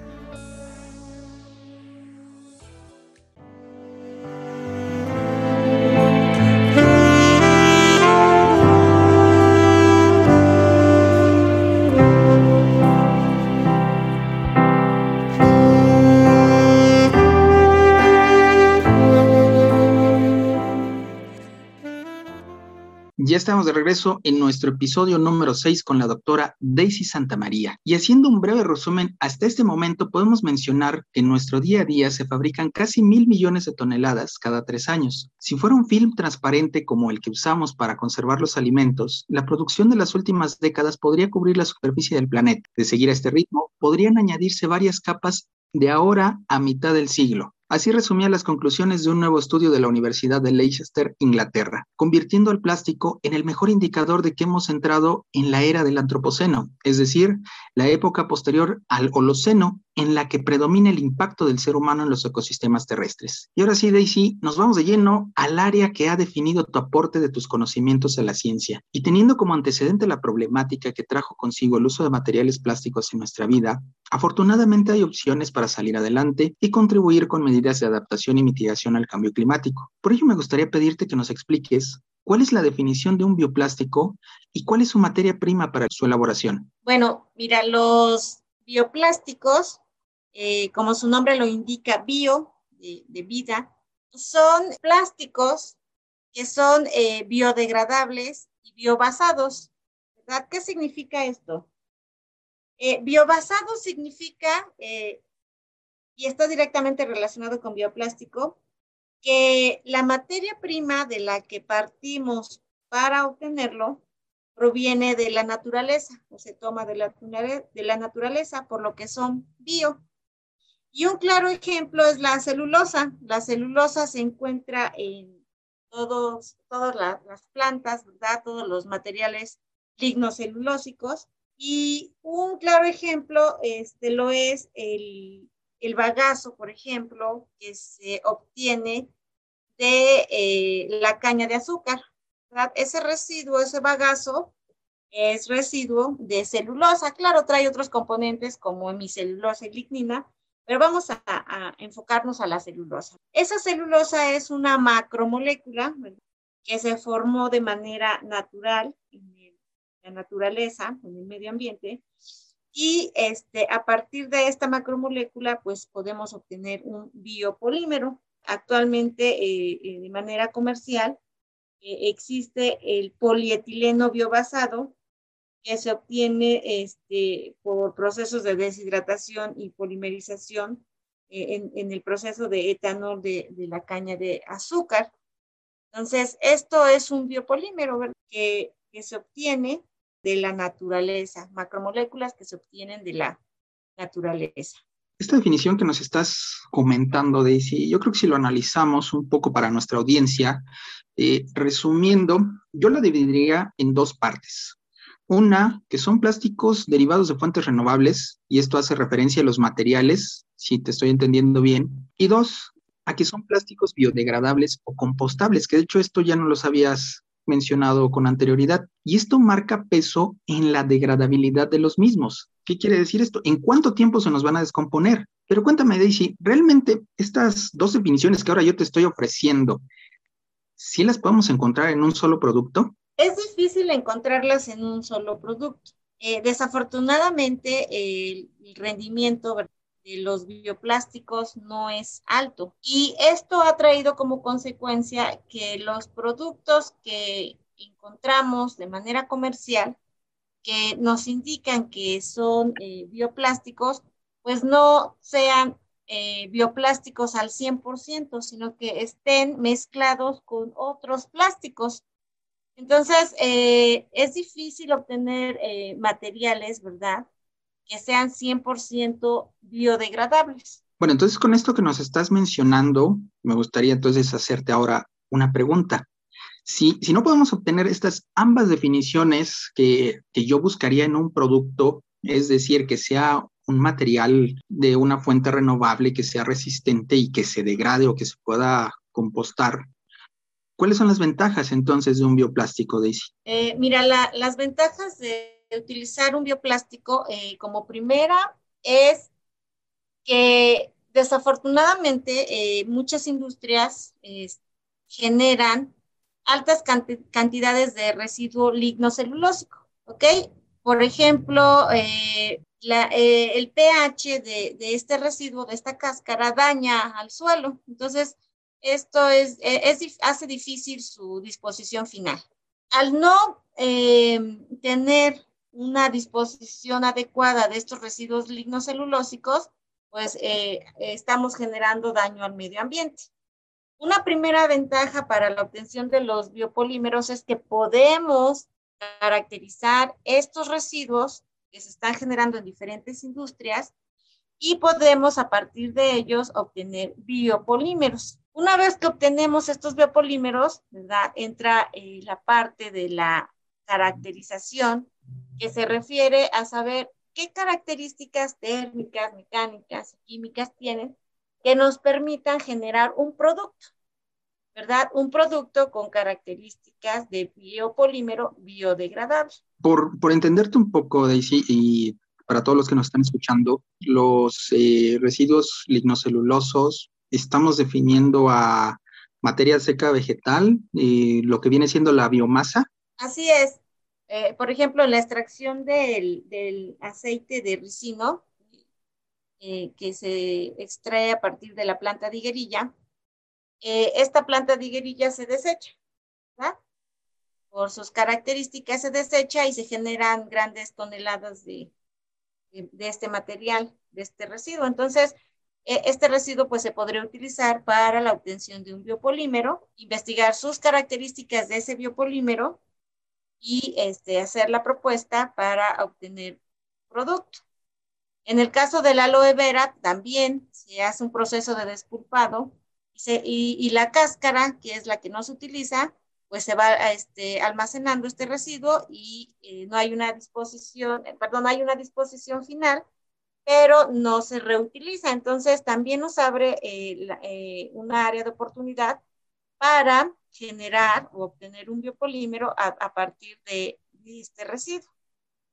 Estamos de regreso en nuestro episodio número 6 con la doctora Daisy Santamaría. Y haciendo un breve resumen, hasta este momento podemos mencionar que en nuestro día a día se fabrican casi mil millones de toneladas cada tres años. Si fuera un film transparente como el que usamos para conservar los alimentos, la producción de las últimas décadas podría cubrir la superficie del planeta. De seguir a este ritmo, podrían añadirse varias capas de ahora a mitad del siglo. Así resumía las conclusiones de un nuevo estudio de la Universidad de Leicester, Inglaterra, convirtiendo al plástico en el mejor indicador de que hemos entrado en la era del antropoceno, es decir, la época posterior al Holoceno en la que predomina el impacto del ser humano en los ecosistemas terrestres. Y ahora sí, Daisy, nos vamos de lleno al área que ha definido tu aporte de tus conocimientos a la ciencia. Y teniendo como antecedente la problemática que trajo consigo el uso de materiales plásticos en nuestra vida, afortunadamente hay opciones para salir adelante y contribuir con medidas de adaptación y mitigación al cambio climático. Por ello me gustaría pedirte que nos expliques ¿Cuál es la definición de un bioplástico y cuál es su materia prima para su elaboración? Bueno, mira, los bioplásticos eh, como su nombre lo indica, bio, de, vida, son plásticos que son eh, biodegradables y biobasados. ¿Qué significa esto? Eh, biobasado significa, y está directamente relacionado con bioplástico, que la materia prima de la que partimos para obtenerlo proviene de la naturaleza o se toma de la, naturaleza, por lo que son bio. Y un claro ejemplo es la celulosa. La celulosa se encuentra en todos, todas las, plantas, ¿verdad? Todos los materiales lignocelulósicos. Y un claro ejemplo este, lo es el, el bagazo, por ejemplo, que se obtiene de eh, la caña de azúcar. Ese residuo, ese bagazo, es residuo de celulosa. Claro, trae otros componentes como hemicelulosa y lignina, pero vamos a, enfocarnos a la celulosa. Esa celulosa es una macromolécula que se formó de manera natural en la naturaleza, en el medio ambiente, y este, a partir de esta macromolécula, pues podemos obtener un biopolímero. Actualmente, eh, eh, de manera comercial, eh, existe el polietileno biobasado, que se obtiene este, por procesos de deshidratación y polimerización eh, en, el proceso de etanol de, la caña de azúcar. Entonces, esto es un biopolímero que, que se obtiene de la naturaleza, macromoléculas que se obtienen de la naturaleza. Esta definición que nos estás comentando, Daisy, yo creo que si lo analizamos un poco para nuestra audiencia, eh, resumiendo, yo la dividiría en dos partes. Una, que son plásticos derivados de fuentes renovables, y esto hace referencia a los materiales, si te estoy entendiendo bien. Y dos, a que son plásticos biodegradables o compostables, que de hecho esto ya no los habías mencionado con anterioridad. Y esto marca peso en la degradabilidad de los mismos. ¿Qué quiere decir esto? ¿En cuánto tiempo se nos van a descomponer? Pero cuéntame, Daisy, ¿realmente estas dos definiciones que ahora yo te estoy ofreciendo, ¿sí las podemos encontrar en un solo producto? Es difícil encontrarlas en un solo producto. Eh, desafortunadamente, el rendimiento de los bioplásticos no es alto y esto ha traído como consecuencia que los productos que encontramos de manera comercial que nos indican que son eh, bioplásticos, pues no sean eh, bioplásticos al 100%, sino que estén mezclados con otros plásticos. Entonces, eh, es difícil obtener eh, materiales, ¿verdad? Que sean 100% biodegradables. Bueno, entonces con esto que nos estás mencionando, me gustaría entonces hacerte ahora una pregunta. Si, si no podemos obtener estas ambas definiciones que, que yo buscaría en un producto, es decir, que sea un material de una fuente renovable que sea resistente y que se degrade o que se pueda compostar, ¿Cuáles son las ventajas entonces de un bioplástico, Daisy? Eh, mira, las ventajas de utilizar un bioplástico eh, como primera es que desafortunadamente eh, muchas industrias generan altas cantidades de residuo lignocelulósico, ¿ok? Por ejemplo, el pH de, este residuo, de esta cáscara, daña al suelo. Entonces, esto es, e, hace difícil su disposición final. Al no eh, tener una disposición adecuada de estos residuos lignocelulósicos, pues eh, estamos generando daño al medio ambiente. Una primera ventaja para la obtención de los biopolímeros es que podemos caracterizar estos residuos que se están generando en diferentes industrias y podemos a partir de ellos obtener biopolímeros. Una vez que obtenemos estos biopolímeros, ¿verdad? Entra eh, la parte de la caracterización que se refiere a saber qué características térmicas, mecánicas y químicas tienen que nos permitan generar un producto, ¿verdad? Un producto con características de biopolímero biodegradable. Por, por entenderte un poco, Daisy, y para todos los que nos están escuchando, los eh, residuos lignocelulosos, estamos definiendo a materia seca vegetal, y lo que viene siendo la biomasa. Así es. Eh, por ejemplo, la extracción del, del aceite de ricino, eh, que se extrae a partir de la planta de higuerilla, eh, esta planta de higuerilla se desecha. Por sus características se desecha y se generan grandes toneladas de, de, de este material, de este residuo. Entonces, este residuo pues se podría utilizar para la obtención de un biopolímero, investigar sus características de ese biopolímero y este, hacer la propuesta para obtener producto. En el caso del aloe vera, también se hace un proceso de despulpado y, la cáscara, que es la que no se utiliza, pues se va este, almacenando este residuo y eh, no hay una disposición, perdón, hay una disposición final, pero no se reutiliza. Entonces, también nos abre eh, eh, una área de oportunidad para generar o obtener un biopolímero a, a partir de, de, este residuo.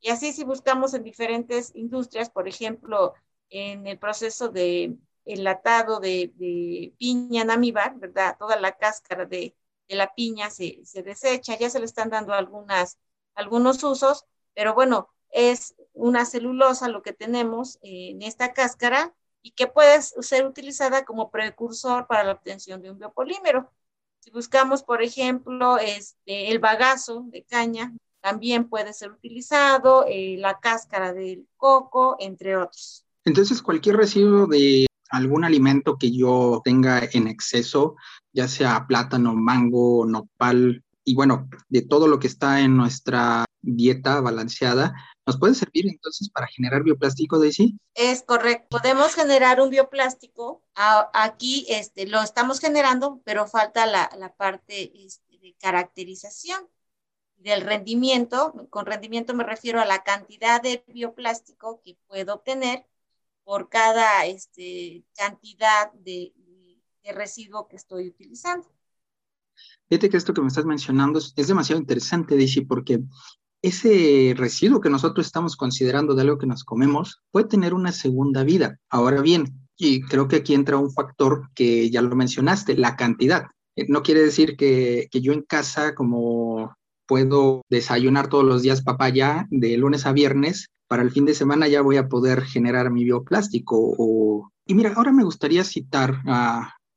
Y así si buscamos en diferentes industrias, por ejemplo, en el proceso de enlatado de, de piña namíbar, ¿verdad? Toda la cáscara de, de la piña se, se, desecha, ya se le están dando algunas, algunos usos, pero bueno, es una celulosa lo que tenemos en esta cáscara y que puede ser utilizada como precursor para la obtención de un biopolímero. Si buscamos, por ejemplo, este, el bagazo de caña, también puede ser utilizado, eh, la cáscara del coco, entre otros. Entonces, cualquier residuo de algún alimento que yo tenga en exceso, ya sea plátano, mango, nopal, y bueno, de todo lo que está en nuestra dieta balanceada, ¿nos puede servir entonces para generar bioplástico, Daisy? Es correcto. Podemos generar un bioplástico. Aquí este, lo estamos generando, pero falta la, la parte este, de caracterización del rendimiento. Con rendimiento me refiero a la cantidad de bioplástico que puedo obtener por cada este, cantidad de, de residuo que estoy utilizando. Fíjate que esto que me estás mencionando es, es demasiado interesante, Daisy, porque ese residuo que nosotros estamos considerando de algo que nos comemos puede tener una segunda vida. Ahora bien, y creo que aquí entra un factor que ya lo mencionaste, la cantidad. Eh, no quiere decir que, yo en casa, como puedo desayunar todos los días papaya de lunes a viernes, para el fin de semana ya voy a poder generar mi bioplástico. Y mira, ahora me gustaría citar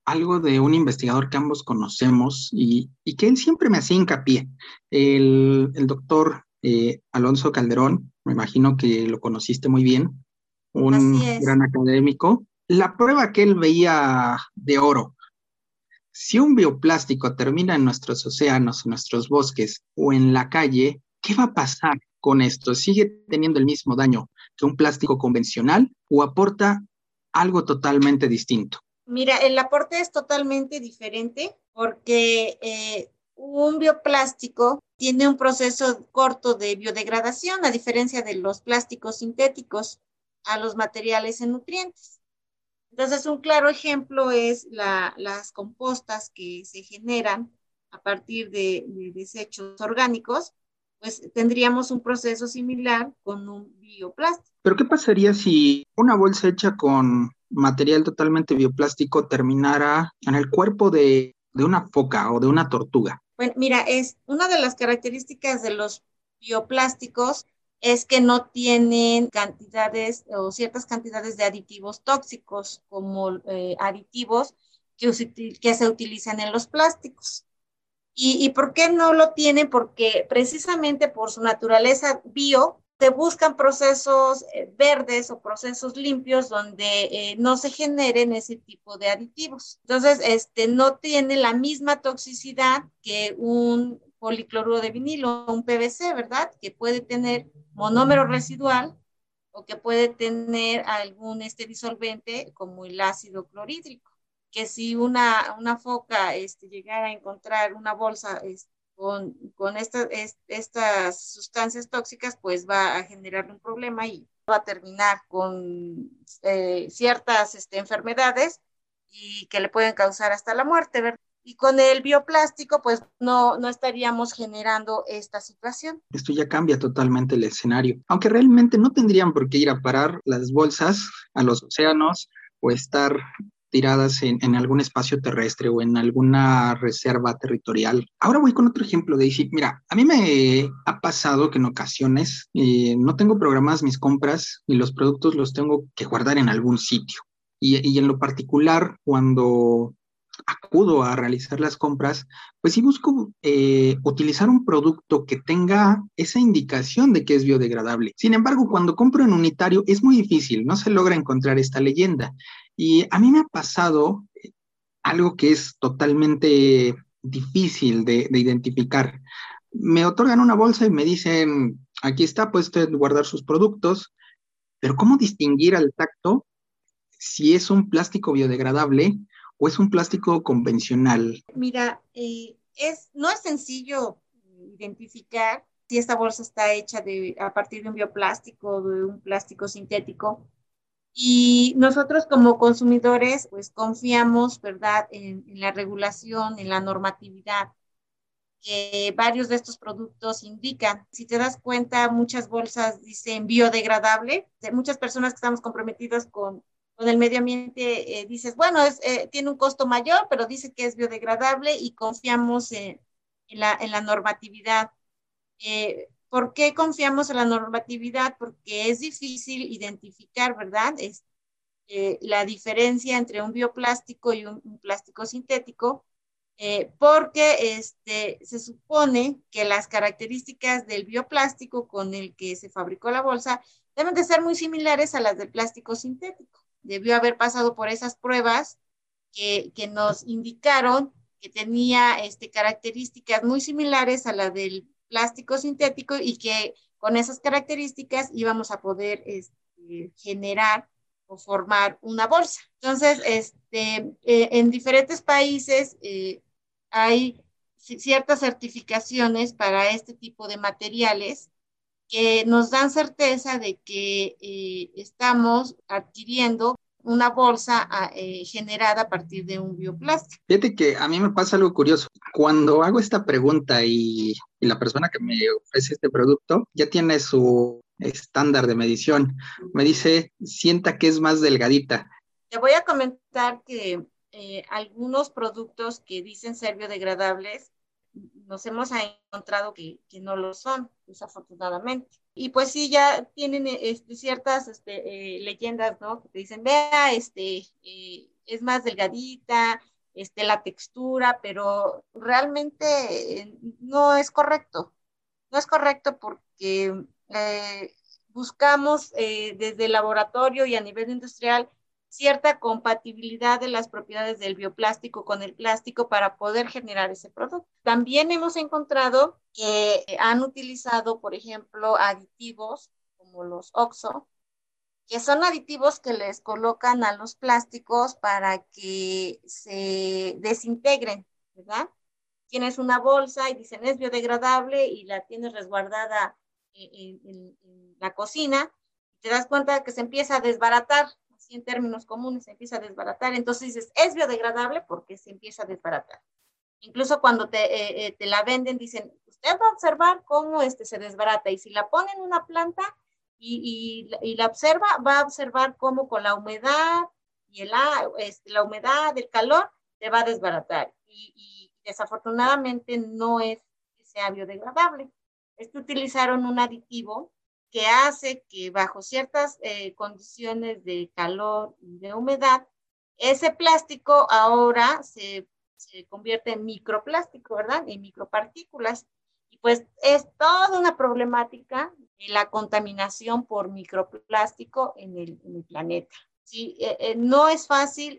algo de un investigador que ambos conocemos y, que él siempre me hacía hincapié, el doctor eh, Alonso Calderón, me imagino que lo conociste muy bien, un gran académico. La prueba que él veía de oro, si un bioplástico termina en nuestros océanos, en nuestros bosques o en la calle, ¿qué va a pasar con esto? ¿Sigue teniendo el mismo daño que un plástico convencional o aporta algo totalmente distinto? Mira, el aporte es totalmente diferente porque eh, un bioplástico tiene un proceso corto de biodegradación, a diferencia de los plásticos sintéticos a los materiales en nutrientes. Entonces, un claro ejemplo es la, las compostas que se generan a partir de, de, desechos orgánicos, pues tendríamos un proceso similar con un bioplástico. Pero ¿qué pasaría si una bolsa hecha con material totalmente bioplástico terminara en el cuerpo de una foca o de una tortuga? Bueno, mira, es una de las características de los bioplásticos es que no tienen cantidades o ciertas cantidades de aditivos tóxicos como eh, aditivos que, se utilizan en los plásticos. ¿Y, ¿Y por qué no lo tienen? Porque precisamente por su naturaleza bio, se buscan procesos eh, verdes o procesos limpios donde eh, no se generen ese tipo de aditivos. Entonces, este no tiene la misma toxicidad que un policloruro de vinilo, un PVC, ¿verdad? Que puede tener monómero residual o que puede tener algún este disolvente como el ácido clorhídrico, que si una, una foca este, llegara a encontrar una bolsa este, con, estas, sustancias tóxicas, pues va a generar un problema y va a terminar con eh, ciertas este, enfermedades y que le pueden causar hasta la muerte, ¿verdad? Y con el bioplástico, pues no estaríamos generando esta situación. Esto ya cambia totalmente el escenario, aunque realmente no tendrían por qué ir a parar las bolsas a los océanos o estar tiradas en, algún espacio terrestre o en alguna reserva territorial. Ahora voy con otro ejemplo, Daisy. Mira, a mí me ha pasado que en ocasiones eh, no tengo programadas mis compras y los productos los tengo que guardar en algún sitio. Y, y en lo particular, cuando acudo a realizar las compras, pues sí busco eh, utilizar un producto que tenga esa indicación de que es biodegradable. Sin embargo, cuando compro en unitario es muy difícil, no se logra encontrar esta leyenda. Y a mí me ha pasado algo que es totalmente difícil de, identificar. Me otorgan una bolsa y me dicen, aquí está, puede guardar sus productos, pero ¿cómo distinguir al tacto si es un plástico biodegradable o es un plástico convencional? Mira, eh, es, no es sencillo identificar si esta bolsa está hecha de, a partir de un bioplástico o de un plástico sintético. Y nosotros como consumidores, pues confiamos, ¿verdad?, en, la regulación, en la normatividad que varios de estos productos indican. Si te das cuenta, muchas bolsas dicen biodegradable. Muchas personas que estamos comprometidas con con el medio ambiente eh, dices, bueno, es, eh, tiene un costo mayor, pero dice que es biodegradable y confiamos en, la, en la, normatividad. Eh, ¿Por qué confiamos en la normatividad? Porque es difícil identificar, ¿verdad? Es, la diferencia entre un bioplástico y un, plástico sintético, porque este, se supone que las características del bioplástico con el que se fabricó la bolsa deben de ser muy similares a las del plástico sintético debió haber pasado por esas pruebas que, que nos indicaron que tenía este, características muy similares a las del plástico sintético y que con esas características íbamos a poder este, generar o formar una bolsa. Entonces, este, eh, en diferentes países eh, hay ciertas certificaciones para este tipo de materiales que nos dan certeza de que eh, estamos adquiriendo una bolsa ah, eh, generada a partir de un bioplástico. Fíjate que a mí me pasa algo curioso. Cuando hago esta pregunta y, y la persona que me ofrece este producto ya tiene su estándar de medición, me dice, sienta que es más delgadita. Te voy a comentar que eh, algunos productos que dicen ser biodegradables nos hemos encontrado que, que, no lo son, desafortunadamente. Y pues sí, ya tienen este, ciertas este, eh, leyendas, ¿no? Que te dicen, vea, este, eh, es más delgadita, este, la textura, pero realmente eh, no es correcto. No es correcto porque buscamos desde el laboratorio y a nivel industrial cierta compatibilidad de las propiedades del bioplástico con el plástico para poder generar ese producto. También hemos encontrado que han utilizado, por ejemplo, aditivos como los OXO, que son aditivos que les colocan a los plásticos para que se desintegren, ¿verdad? Tienes una bolsa y dicen es biodegradable y la tienes resguardada en, en la cocina, te das cuenta que se empieza a desbaratar en términos comunes, se empieza a desbaratar. Entonces dices, es biodegradable porque se empieza a desbaratar. Incluso cuando te, eh, eh, te la venden, dicen, usted va a observar cómo este se desbarata. Y si la ponen en una planta y, y, la observa, va a observar cómo con la humedad y el, este, la humedad, el calor, se va a desbaratar. Y, y desafortunadamente no es que sea biodegradable. Es que utilizaron un aditivo que hace que bajo ciertas eh, condiciones de calor de humedad, ese plástico ahora se, se, convierte en microplástico, ¿verdad? En micropartículas. Y pues es toda una problemática la contaminación por microplástico en el, en el planeta. Sí, eh, eh, no es fácil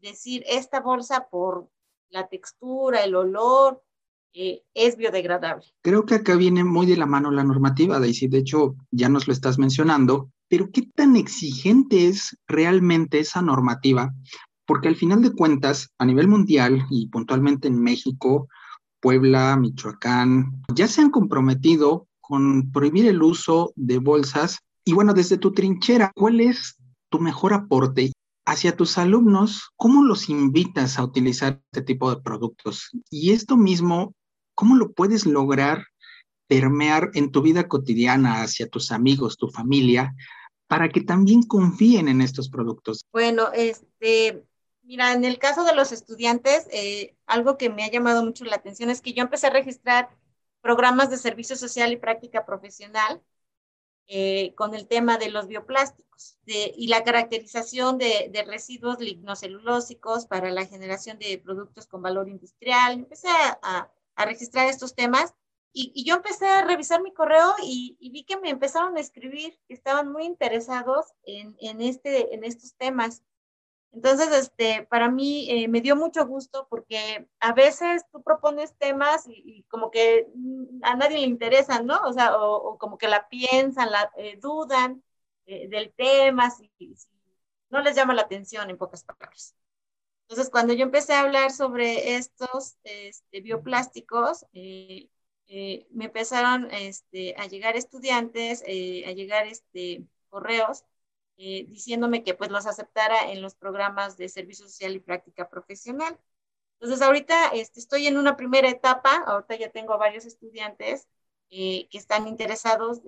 decir esta bolsa por la textura, el olor, eh, es biodegradable. Creo que acá viene muy de la mano la normativa, Daisy. De hecho, ya nos lo estás mencionando, pero ¿qué tan exigente es realmente esa normativa? Porque al final de cuentas, a nivel mundial y puntualmente en México, Puebla, Michoacán, ya se han comprometido con prohibir el uso de bolsas. Y bueno, desde tu trinchera, ¿cuál es tu mejor aporte hacia tus alumnos? ¿Cómo los invitas a utilizar este tipo de productos? Y esto mismo, ¿cómo lo puedes lograr permear en tu vida cotidiana hacia tus amigos, tu familia, para que también confíen en estos productos? Bueno, este, mira, en el caso de los estudiantes, eh, algo que me ha llamado mucho la atención es que yo empecé a registrar programas de servicio social y práctica profesional eh, con el tema de los bioplásticos y la caracterización de, residuos lignocelulósicos para la generación de productos con valor industrial. Empecé a, registrar estos temas y, yo empecé a revisar mi correo y, vi que me empezaron a escribir que estaban muy interesados en, en, este, en estos temas. Entonces, este, para mí eh, me dio mucho gusto porque a veces tú propones temas y, como que a nadie le interesan, ¿no? O sea, o, como que la piensan, la eh, dudan eh, del tema, si, no les llama la atención en pocas palabras. Entonces, cuando yo empecé a hablar sobre estos este, bioplásticos, eh, me empezaron este, a llegar estudiantes, eh, a llegar este, correos eh, diciéndome que pues los aceptara en los programas de servicio social y práctica profesional. Entonces ahorita este, estoy en una primera etapa, ahorita ya tengo varios estudiantes que están interesados,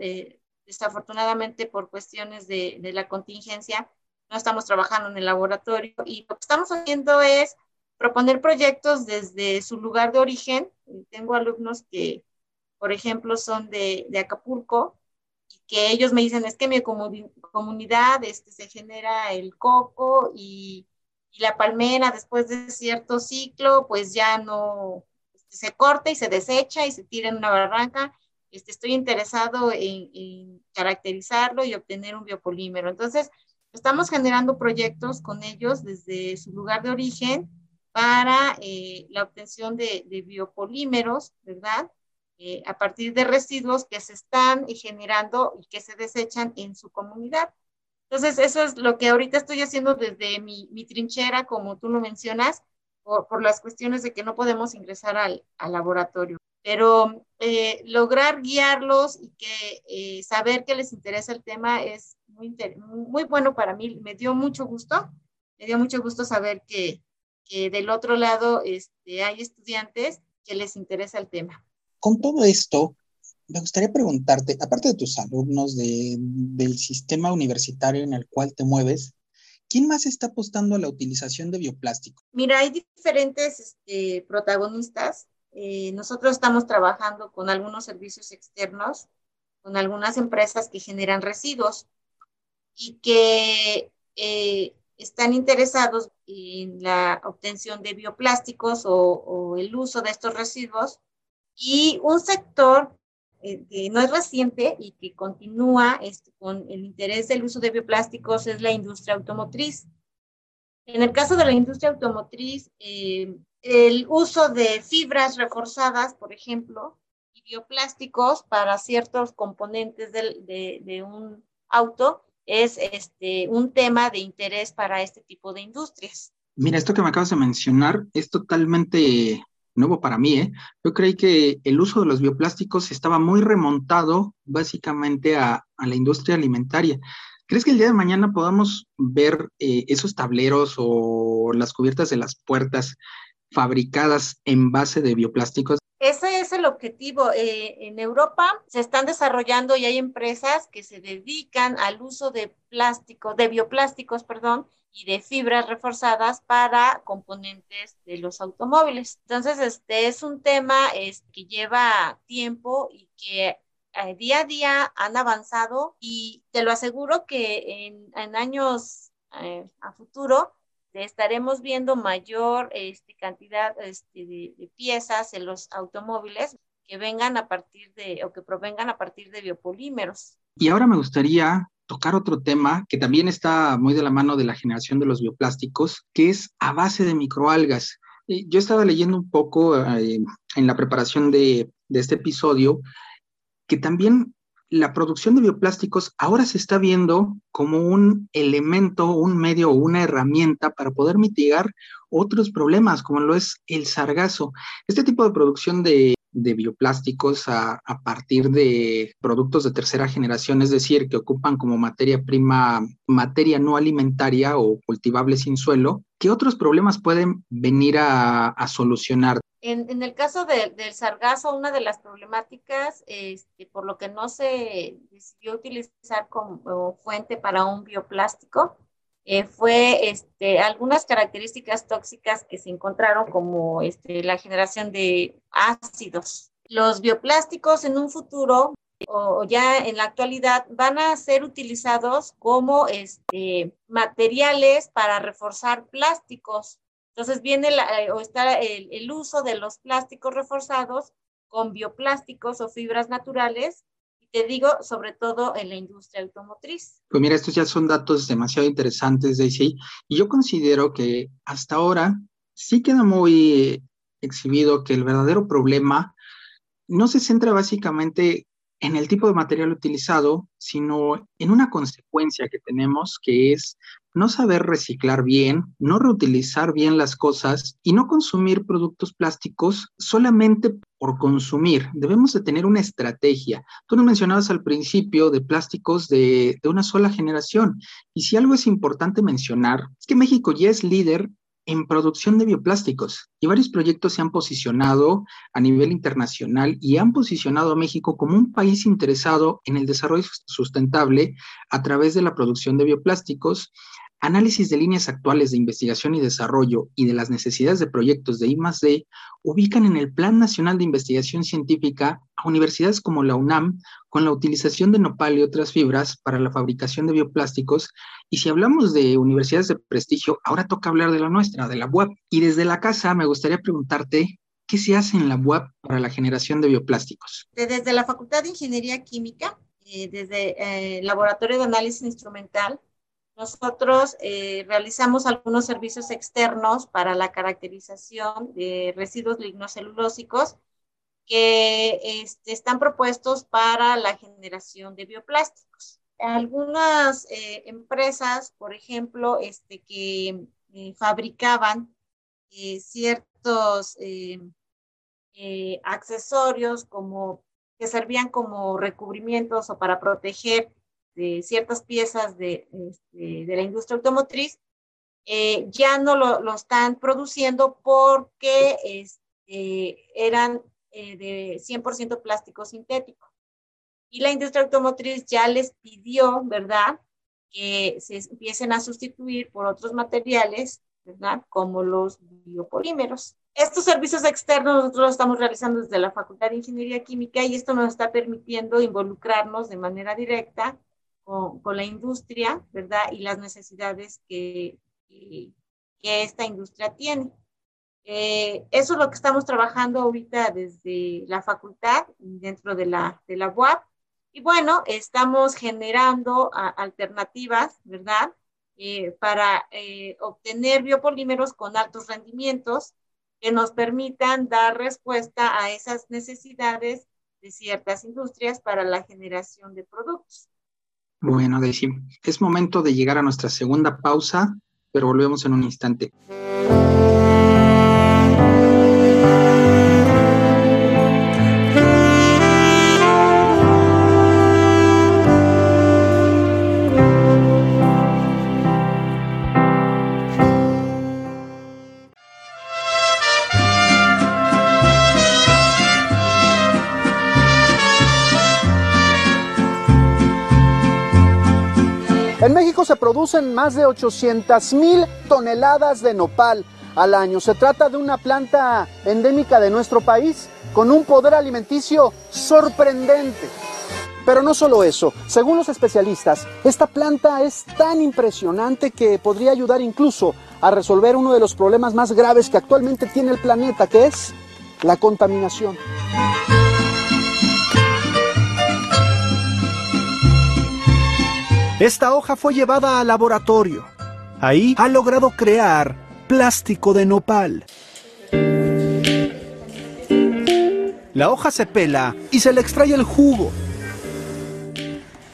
desafortunadamente por cuestiones de, de la contingencia, no estamos trabajando en el laboratorio y lo que estamos haciendo es proponer proyectos desde su lugar de origen. Tengo alumnos que por ejemplo, son de, Acapulco, y que ellos me dicen, es que mi comunidad este, se genera el coco y, la palmera después de cierto ciclo, pues ya no este, se corta y se desecha y se tira en una barranca. Este, estoy interesado en, caracterizarlo y obtener un biopolímero. Entonces, estamos generando proyectos con ellos desde su lugar de origen para eh, la obtención de, biopolímeros, ¿verdad? Eh, a partir de residuos que se están generando y que se desechan en su comunidad. Entonces, eso es lo que ahorita estoy haciendo desde mi, trinchera, como tú lo mencionas, por, las cuestiones de que no podemos ingresar al, laboratorio. Pero eh, lograr guiarlos y que eh, saber que les interesa el tema es muy, muy bueno para mí. Me dio mucho gusto, me dio mucho gusto saber que, que del otro lado este, hay estudiantes que les interesa el tema con todo esto, me gustaría preguntarte, aparte de tus alumnos del sistema universitario en el cual te mueves, ¿quién más está apostando a la utilización de bioplástico? Mira, hay diferentes este, protagonistas. Eh, nosotros estamos trabajando con algunos servicios externos, con algunas empresas que generan residuos y que eh, están interesados en la obtención de bioplásticos o el uso de estos residuos y un sector eh, que no es reciente y que continúa este, con el interés del uso de bioplásticos es la industria automotriz. En el caso de la industria automotriz, eh, el uso de fibras reforzadas, por ejemplo, y bioplásticos para ciertos componentes de, un auto es este, un tema de interés para este tipo de industrias. Mira, esto que me acabas de mencionar es totalmente nuevo para mí, ¿eh? Yo creí que el uso de los bioplásticos estaba muy remontado básicamente a, la industria alimentaria. ¿Crees que el día de mañana podamos ver eh, esos tableros o las cubiertas de las puertas fabricadas en base de bioplásticos? Ese es el objetivo. Eh, en Europa se están desarrollando y hay empresas que se dedican al uso de plástico, de bioplásticos, perdón, y de fibras reforzadas para componentes de los automóviles. Entonces, este es un tema que lleva tiempo y que eh, día a día han avanzado y te lo aseguro que en, años eh, a futuro estaremos viendo mayor este, cantidad este, de, de, piezas en los automóviles que vengan a partir de o que provengan a partir de biopolímeros. Y ahora me gustaría tocar otro tema que también está muy de la mano de la generación de los bioplásticos, que es a base de microalgas. Yo estaba leyendo un poco eh, en la preparación de, de este episodio que también la producción de bioplásticos ahora se está viendo como un elemento, un medio o una herramienta para poder mitigar otros problemas, como lo es el sargazo. Este tipo de producción de, bioplásticos a, a, partir de productos de tercera generación, es decir, que ocupan como materia prima materia no alimentaria o cultivable sin suelo, ¿qué otros problemas pueden venir a, solucionar? En, el caso del sargazo, una de las problemáticas, este, por lo que no se decidió utilizar como fuente para un bioplástico, eh, fue este, algunas características tóxicas que se encontraron como este, la generación de ácidos. Los bioplásticos en un futuro o ya en la actualidad van a ser utilizados como este, materiales para reforzar plásticos. Entonces viene eh, o está el, el uso de los plásticos reforzados con bioplásticos o fibras naturales te digo, sobre todo en la industria automotriz. Pues mira, estos ya son datos demasiado interesantes, Daisy, y yo considero que hasta ahora sí queda muy exhibido que el verdadero problema no se centra básicamente en el tipo de material utilizado, sino en una consecuencia que tenemos, que es no saber reciclar bien, no reutilizar bien las cosas y no consumir productos plásticos solamente por consumir. Debemos de tener una estrategia. Tú nos mencionabas al principio de plásticos de, de una sola generación. Y si algo es importante mencionar, es que México ya es líder en producción de bioplásticos y varios proyectos se han posicionado a nivel internacional y han posicionado a México como un país interesado en el desarrollo sustentable a través de la producción de bioplásticos análisis de líneas actuales de investigación y desarrollo y de las necesidades de proyectos de I+D ubican en el Plan Nacional de Investigación Científica a universidades como la UNAM con la utilización de nopal y otras fibras para la fabricación de bioplásticos. Y si hablamos de universidades de prestigio, ahora toca hablar de la nuestra, de la UAP. Y desde la casa me gustaría preguntarte, ¿qué se hace en la UAP para la generación de bioplásticos? Desde la Facultad de Ingeniería Química, eh, desde el eh, Laboratorio de Análisis Instrumental, nosotros eh, realizamos algunos servicios externos para la caracterización de residuos lignocelulósicos que este, están propuestos para la generación de bioplásticos. Algunas eh, empresas, por ejemplo, este, que eh, fabricaban ciertos accesorios como que servían como recubrimientos o para proteger de ciertas piezas de, este, de la industria automotriz, eh, ya no lo, lo, están produciendo porque este, eran eh, de 100% plástico sintético. Y la industria automotriz ya les pidió, ¿verdad?, que se empiecen a sustituir por otros materiales, ¿verdad?, como los biopolímeros. Estos servicios externos nosotros los estamos realizando desde la Facultad de Ingeniería Química y esto nos está permitiendo involucrarnos de manera directa con, la industria, ¿verdad? Y las necesidades que, que, esta industria tiene. Eh, eso es lo que estamos trabajando ahorita desde la facultad, dentro de la, de la UAP. Y bueno, estamos generando alternativas, ¿verdad? Eh, para eh, obtener biopolímeros con altos rendimientos que nos permitan dar respuesta a esas necesidades de ciertas industrias para la generación de productos. Bueno, Daisy, es momento de llegar a nuestra segunda pausa, pero volvemos en un instante. Producen más de 800 mil toneladas de nopal al año. Se trata de una planta endémica de nuestro país con un poder alimenticio sorprendente. Pero no solo eso, según los especialistas, esta planta es tan impresionante que podría ayudar incluso a resolver uno de los problemas más graves que actualmente tiene el planeta, que es la contaminación. Esta hoja fue llevada al laboratorio. Ahí ha logrado crear plástico de nopal. La hoja se pela y se le extrae el jugo.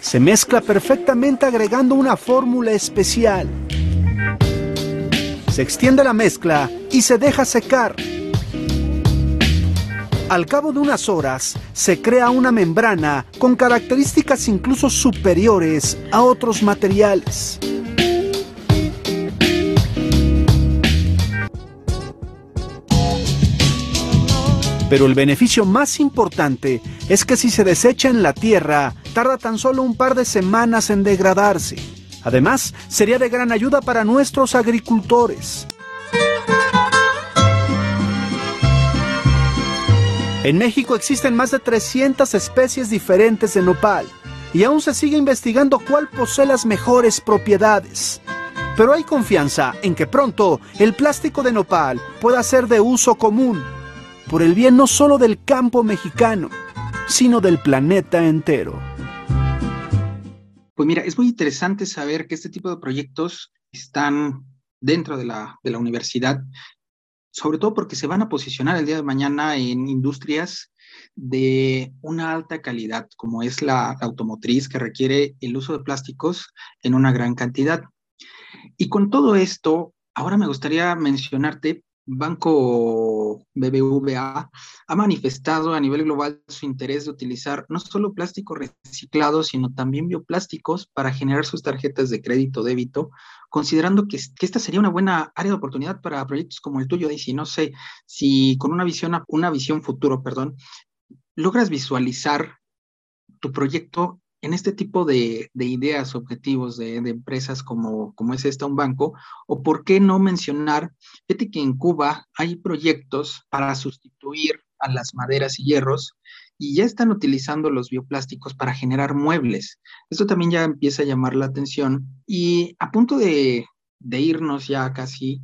Se mezcla perfectamente agregando una fórmula especial. Se extiende la mezcla y se deja secar. Al cabo de unas horas, se crea una membrana con características incluso superiores a otros materiales. Pero el beneficio más importante es que si se desecha en la tierra, tarda tan solo un par de semanas en degradarse. Además, sería de gran ayuda para nuestros agricultores. En México existen más de 300 especies diferentes de nopal y aún se sigue investigando cuál posee las mejores propiedades. Pero hay confianza en que pronto el plástico de nopal pueda ser de uso común por el bien no solo del campo mexicano, sino del planeta entero. Pues mira, es muy interesante saber que este tipo de proyectos están dentro de la, de la universidad, sobre todo porque se van a posicionar el día de mañana en industrias de una alta calidad, como es la automotriz, que requiere el uso de plásticos en una gran cantidad. Y con todo esto, ahora me gustaría mencionarte Banco BBVA ha manifestado a nivel global su interés de utilizar no solo plástico reciclado, sino también bioplásticos para generar sus tarjetas de crédito débito, considerando que, esta sería una buena área de oportunidad para proyectos como el tuyo, Daisy. No sé si con una visión, una visión futuro, perdón, logras visualizar tu proyecto en este tipo de, ideas, objetivos de, empresas como, como es esta, un banco, o por qué no mencionar, que en Cuba hay proyectos para sustituir a las maderas y hierros y ya están utilizando los bioplásticos para generar muebles. Esto también ya empieza a llamar la atención y a punto de, de irnos ya casi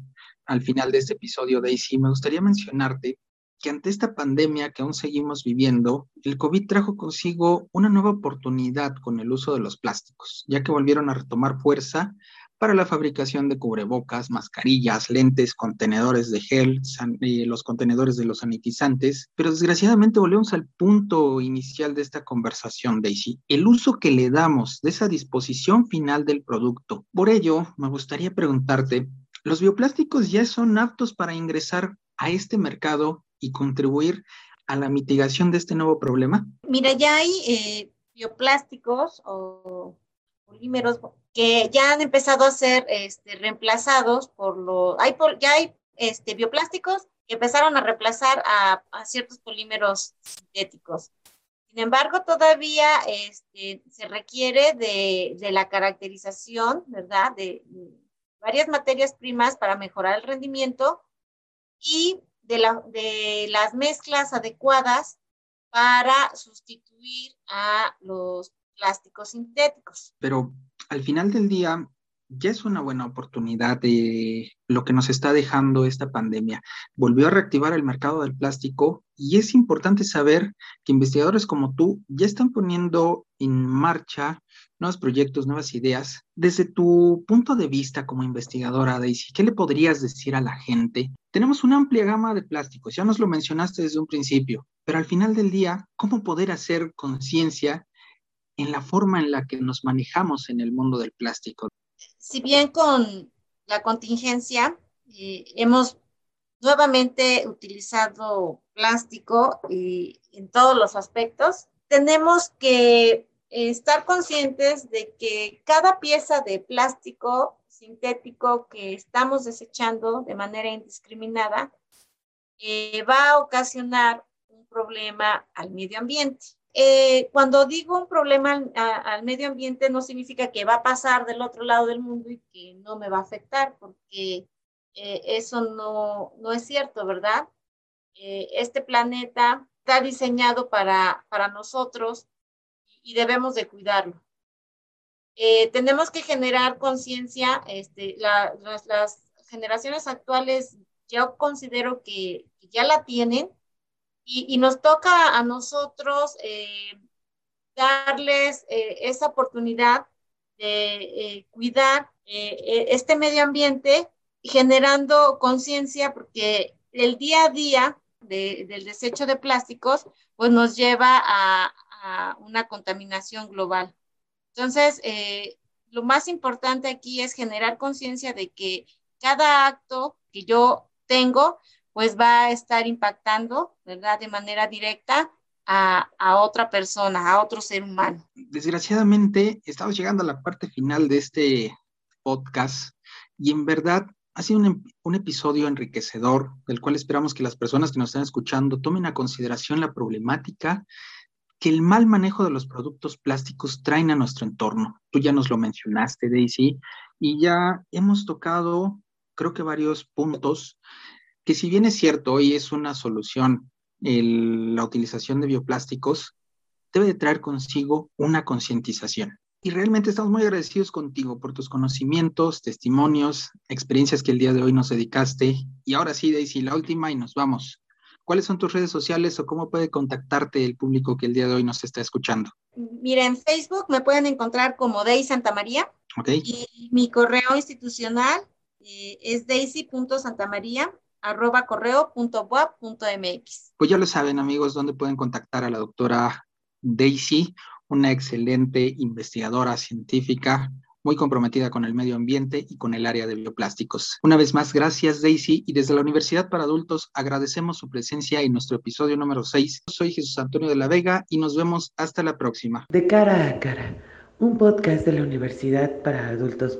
al final de este episodio, Daisy, me gustaría mencionarte que ante esta pandemia que aún seguimos viviendo, el COVID trajo consigo una nueva oportunidad con el uso de los plásticos, ya que volvieron a retomar fuerza para la fabricación de cubrebocas, mascarillas, lentes, contenedores de gel, eh, los contenedores de los sanitizantes, pero desgraciadamente volvemos al punto inicial de esta conversación, Daisy, el uso que le damos de esa disposición final del producto. Por ello, me gustaría preguntarte, ¿los bioplásticos ya son aptos para ingresar a este mercado y contribuir a la mitigación de este nuevo problema? Mira, ya hay eh, bioplásticos o polímeros que ya han empezado a ser este, reemplazados por los, hay ya hay este, bioplásticos que empezaron a reemplazar a, ciertos polímeros sintéticos. Sin embargo, todavía este, se requiere de, de, la caracterización, ¿verdad? De, de, varias materias primas para mejorar el rendimiento y de, la, de las mezclas adecuadas para sustituir a los plásticos sintéticos. Pero al final del día, ya es una buena oportunidad de lo que nos está dejando esta pandemia. Volvió a reactivar el mercado del plástico y es importante saber que investigadores como tú ya están poniendo en marcha nuevos proyectos, nuevas ideas. Desde tu punto de vista como investigadora, Daisy, ¿qué le podrías decir a la gente? Tenemos una amplia gama de plásticos, ya nos lo mencionaste desde un principio, pero al final del día, ¿cómo poder hacer conciencia en la forma en la que nos manejamos en el mundo del plástico? Si bien con la contingencia eh, hemos nuevamente utilizado plástico y en todos los aspectos, tenemos que estar conscientes de que cada pieza de plástico sintético que estamos desechando de manera indiscriminada eh, va a ocasionar un problema al medio ambiente. Eh, cuando digo un problema al, medio ambiente no significa que va a pasar del otro lado del mundo y que no me va a afectar, porque eh, eso no, no es cierto, ¿verdad? este planeta está diseñado para, para nosotros y debemos de cuidarlo. Eh, tenemos que generar conciencia, este, las, generaciones actuales yo considero que, ya la tienen y, nos toca a nosotros eh, darles eh, esa oportunidad de cuidar este medio ambiente generando conciencia porque el día a día del desecho de plásticos pues nos lleva a, una contaminación global. Entonces, eh, lo más importante aquí es generar conciencia de que cada acto que yo tengo, pues va a estar impactando, ¿verdad? De manera directa a, a, otra persona, a otro ser humano. Desgraciadamente, estamos llegando a la parte final de este podcast y en verdad ha sido un, un, episodio enriquecedor del cual esperamos que las personas que nos están escuchando tomen a consideración la problemática que el mal manejo de los productos plásticos traen a nuestro entorno. Tú ya nos lo mencionaste, Daisy, y ya hemos tocado, creo que varios puntos, que si bien es cierto, hoy es una solución la utilización de bioplásticos, debe de traer consigo una concientización. Y realmente estamos muy agradecidos contigo por tus conocimientos, testimonios, experiencias que el día de hoy nos dedicaste. Y ahora sí, Daisy, la última y nos vamos. ¿Cuáles son tus redes sociales o cómo puede contactarte el público que el día de hoy nos está escuchando? Mira, en Facebook me pueden encontrar como Daisy Santa María. Okay. Y mi correo institucional eh, es daisy.santamaría arroba correo.web.mx. Pues ya lo saben, amigos, dónde pueden contactar a la doctora Daisy, una excelente investigadora científica, muy comprometida con el medio ambiente y con el área de bioplásticos. Una vez más, gracias Daisy y desde la Universidad para Adultos agradecemos su presencia en nuestro episodio número 6. Soy Jesús Antonio de la Vega y nos vemos hasta la próxima. De cara a cara, un podcast de la Universidad para Adultos.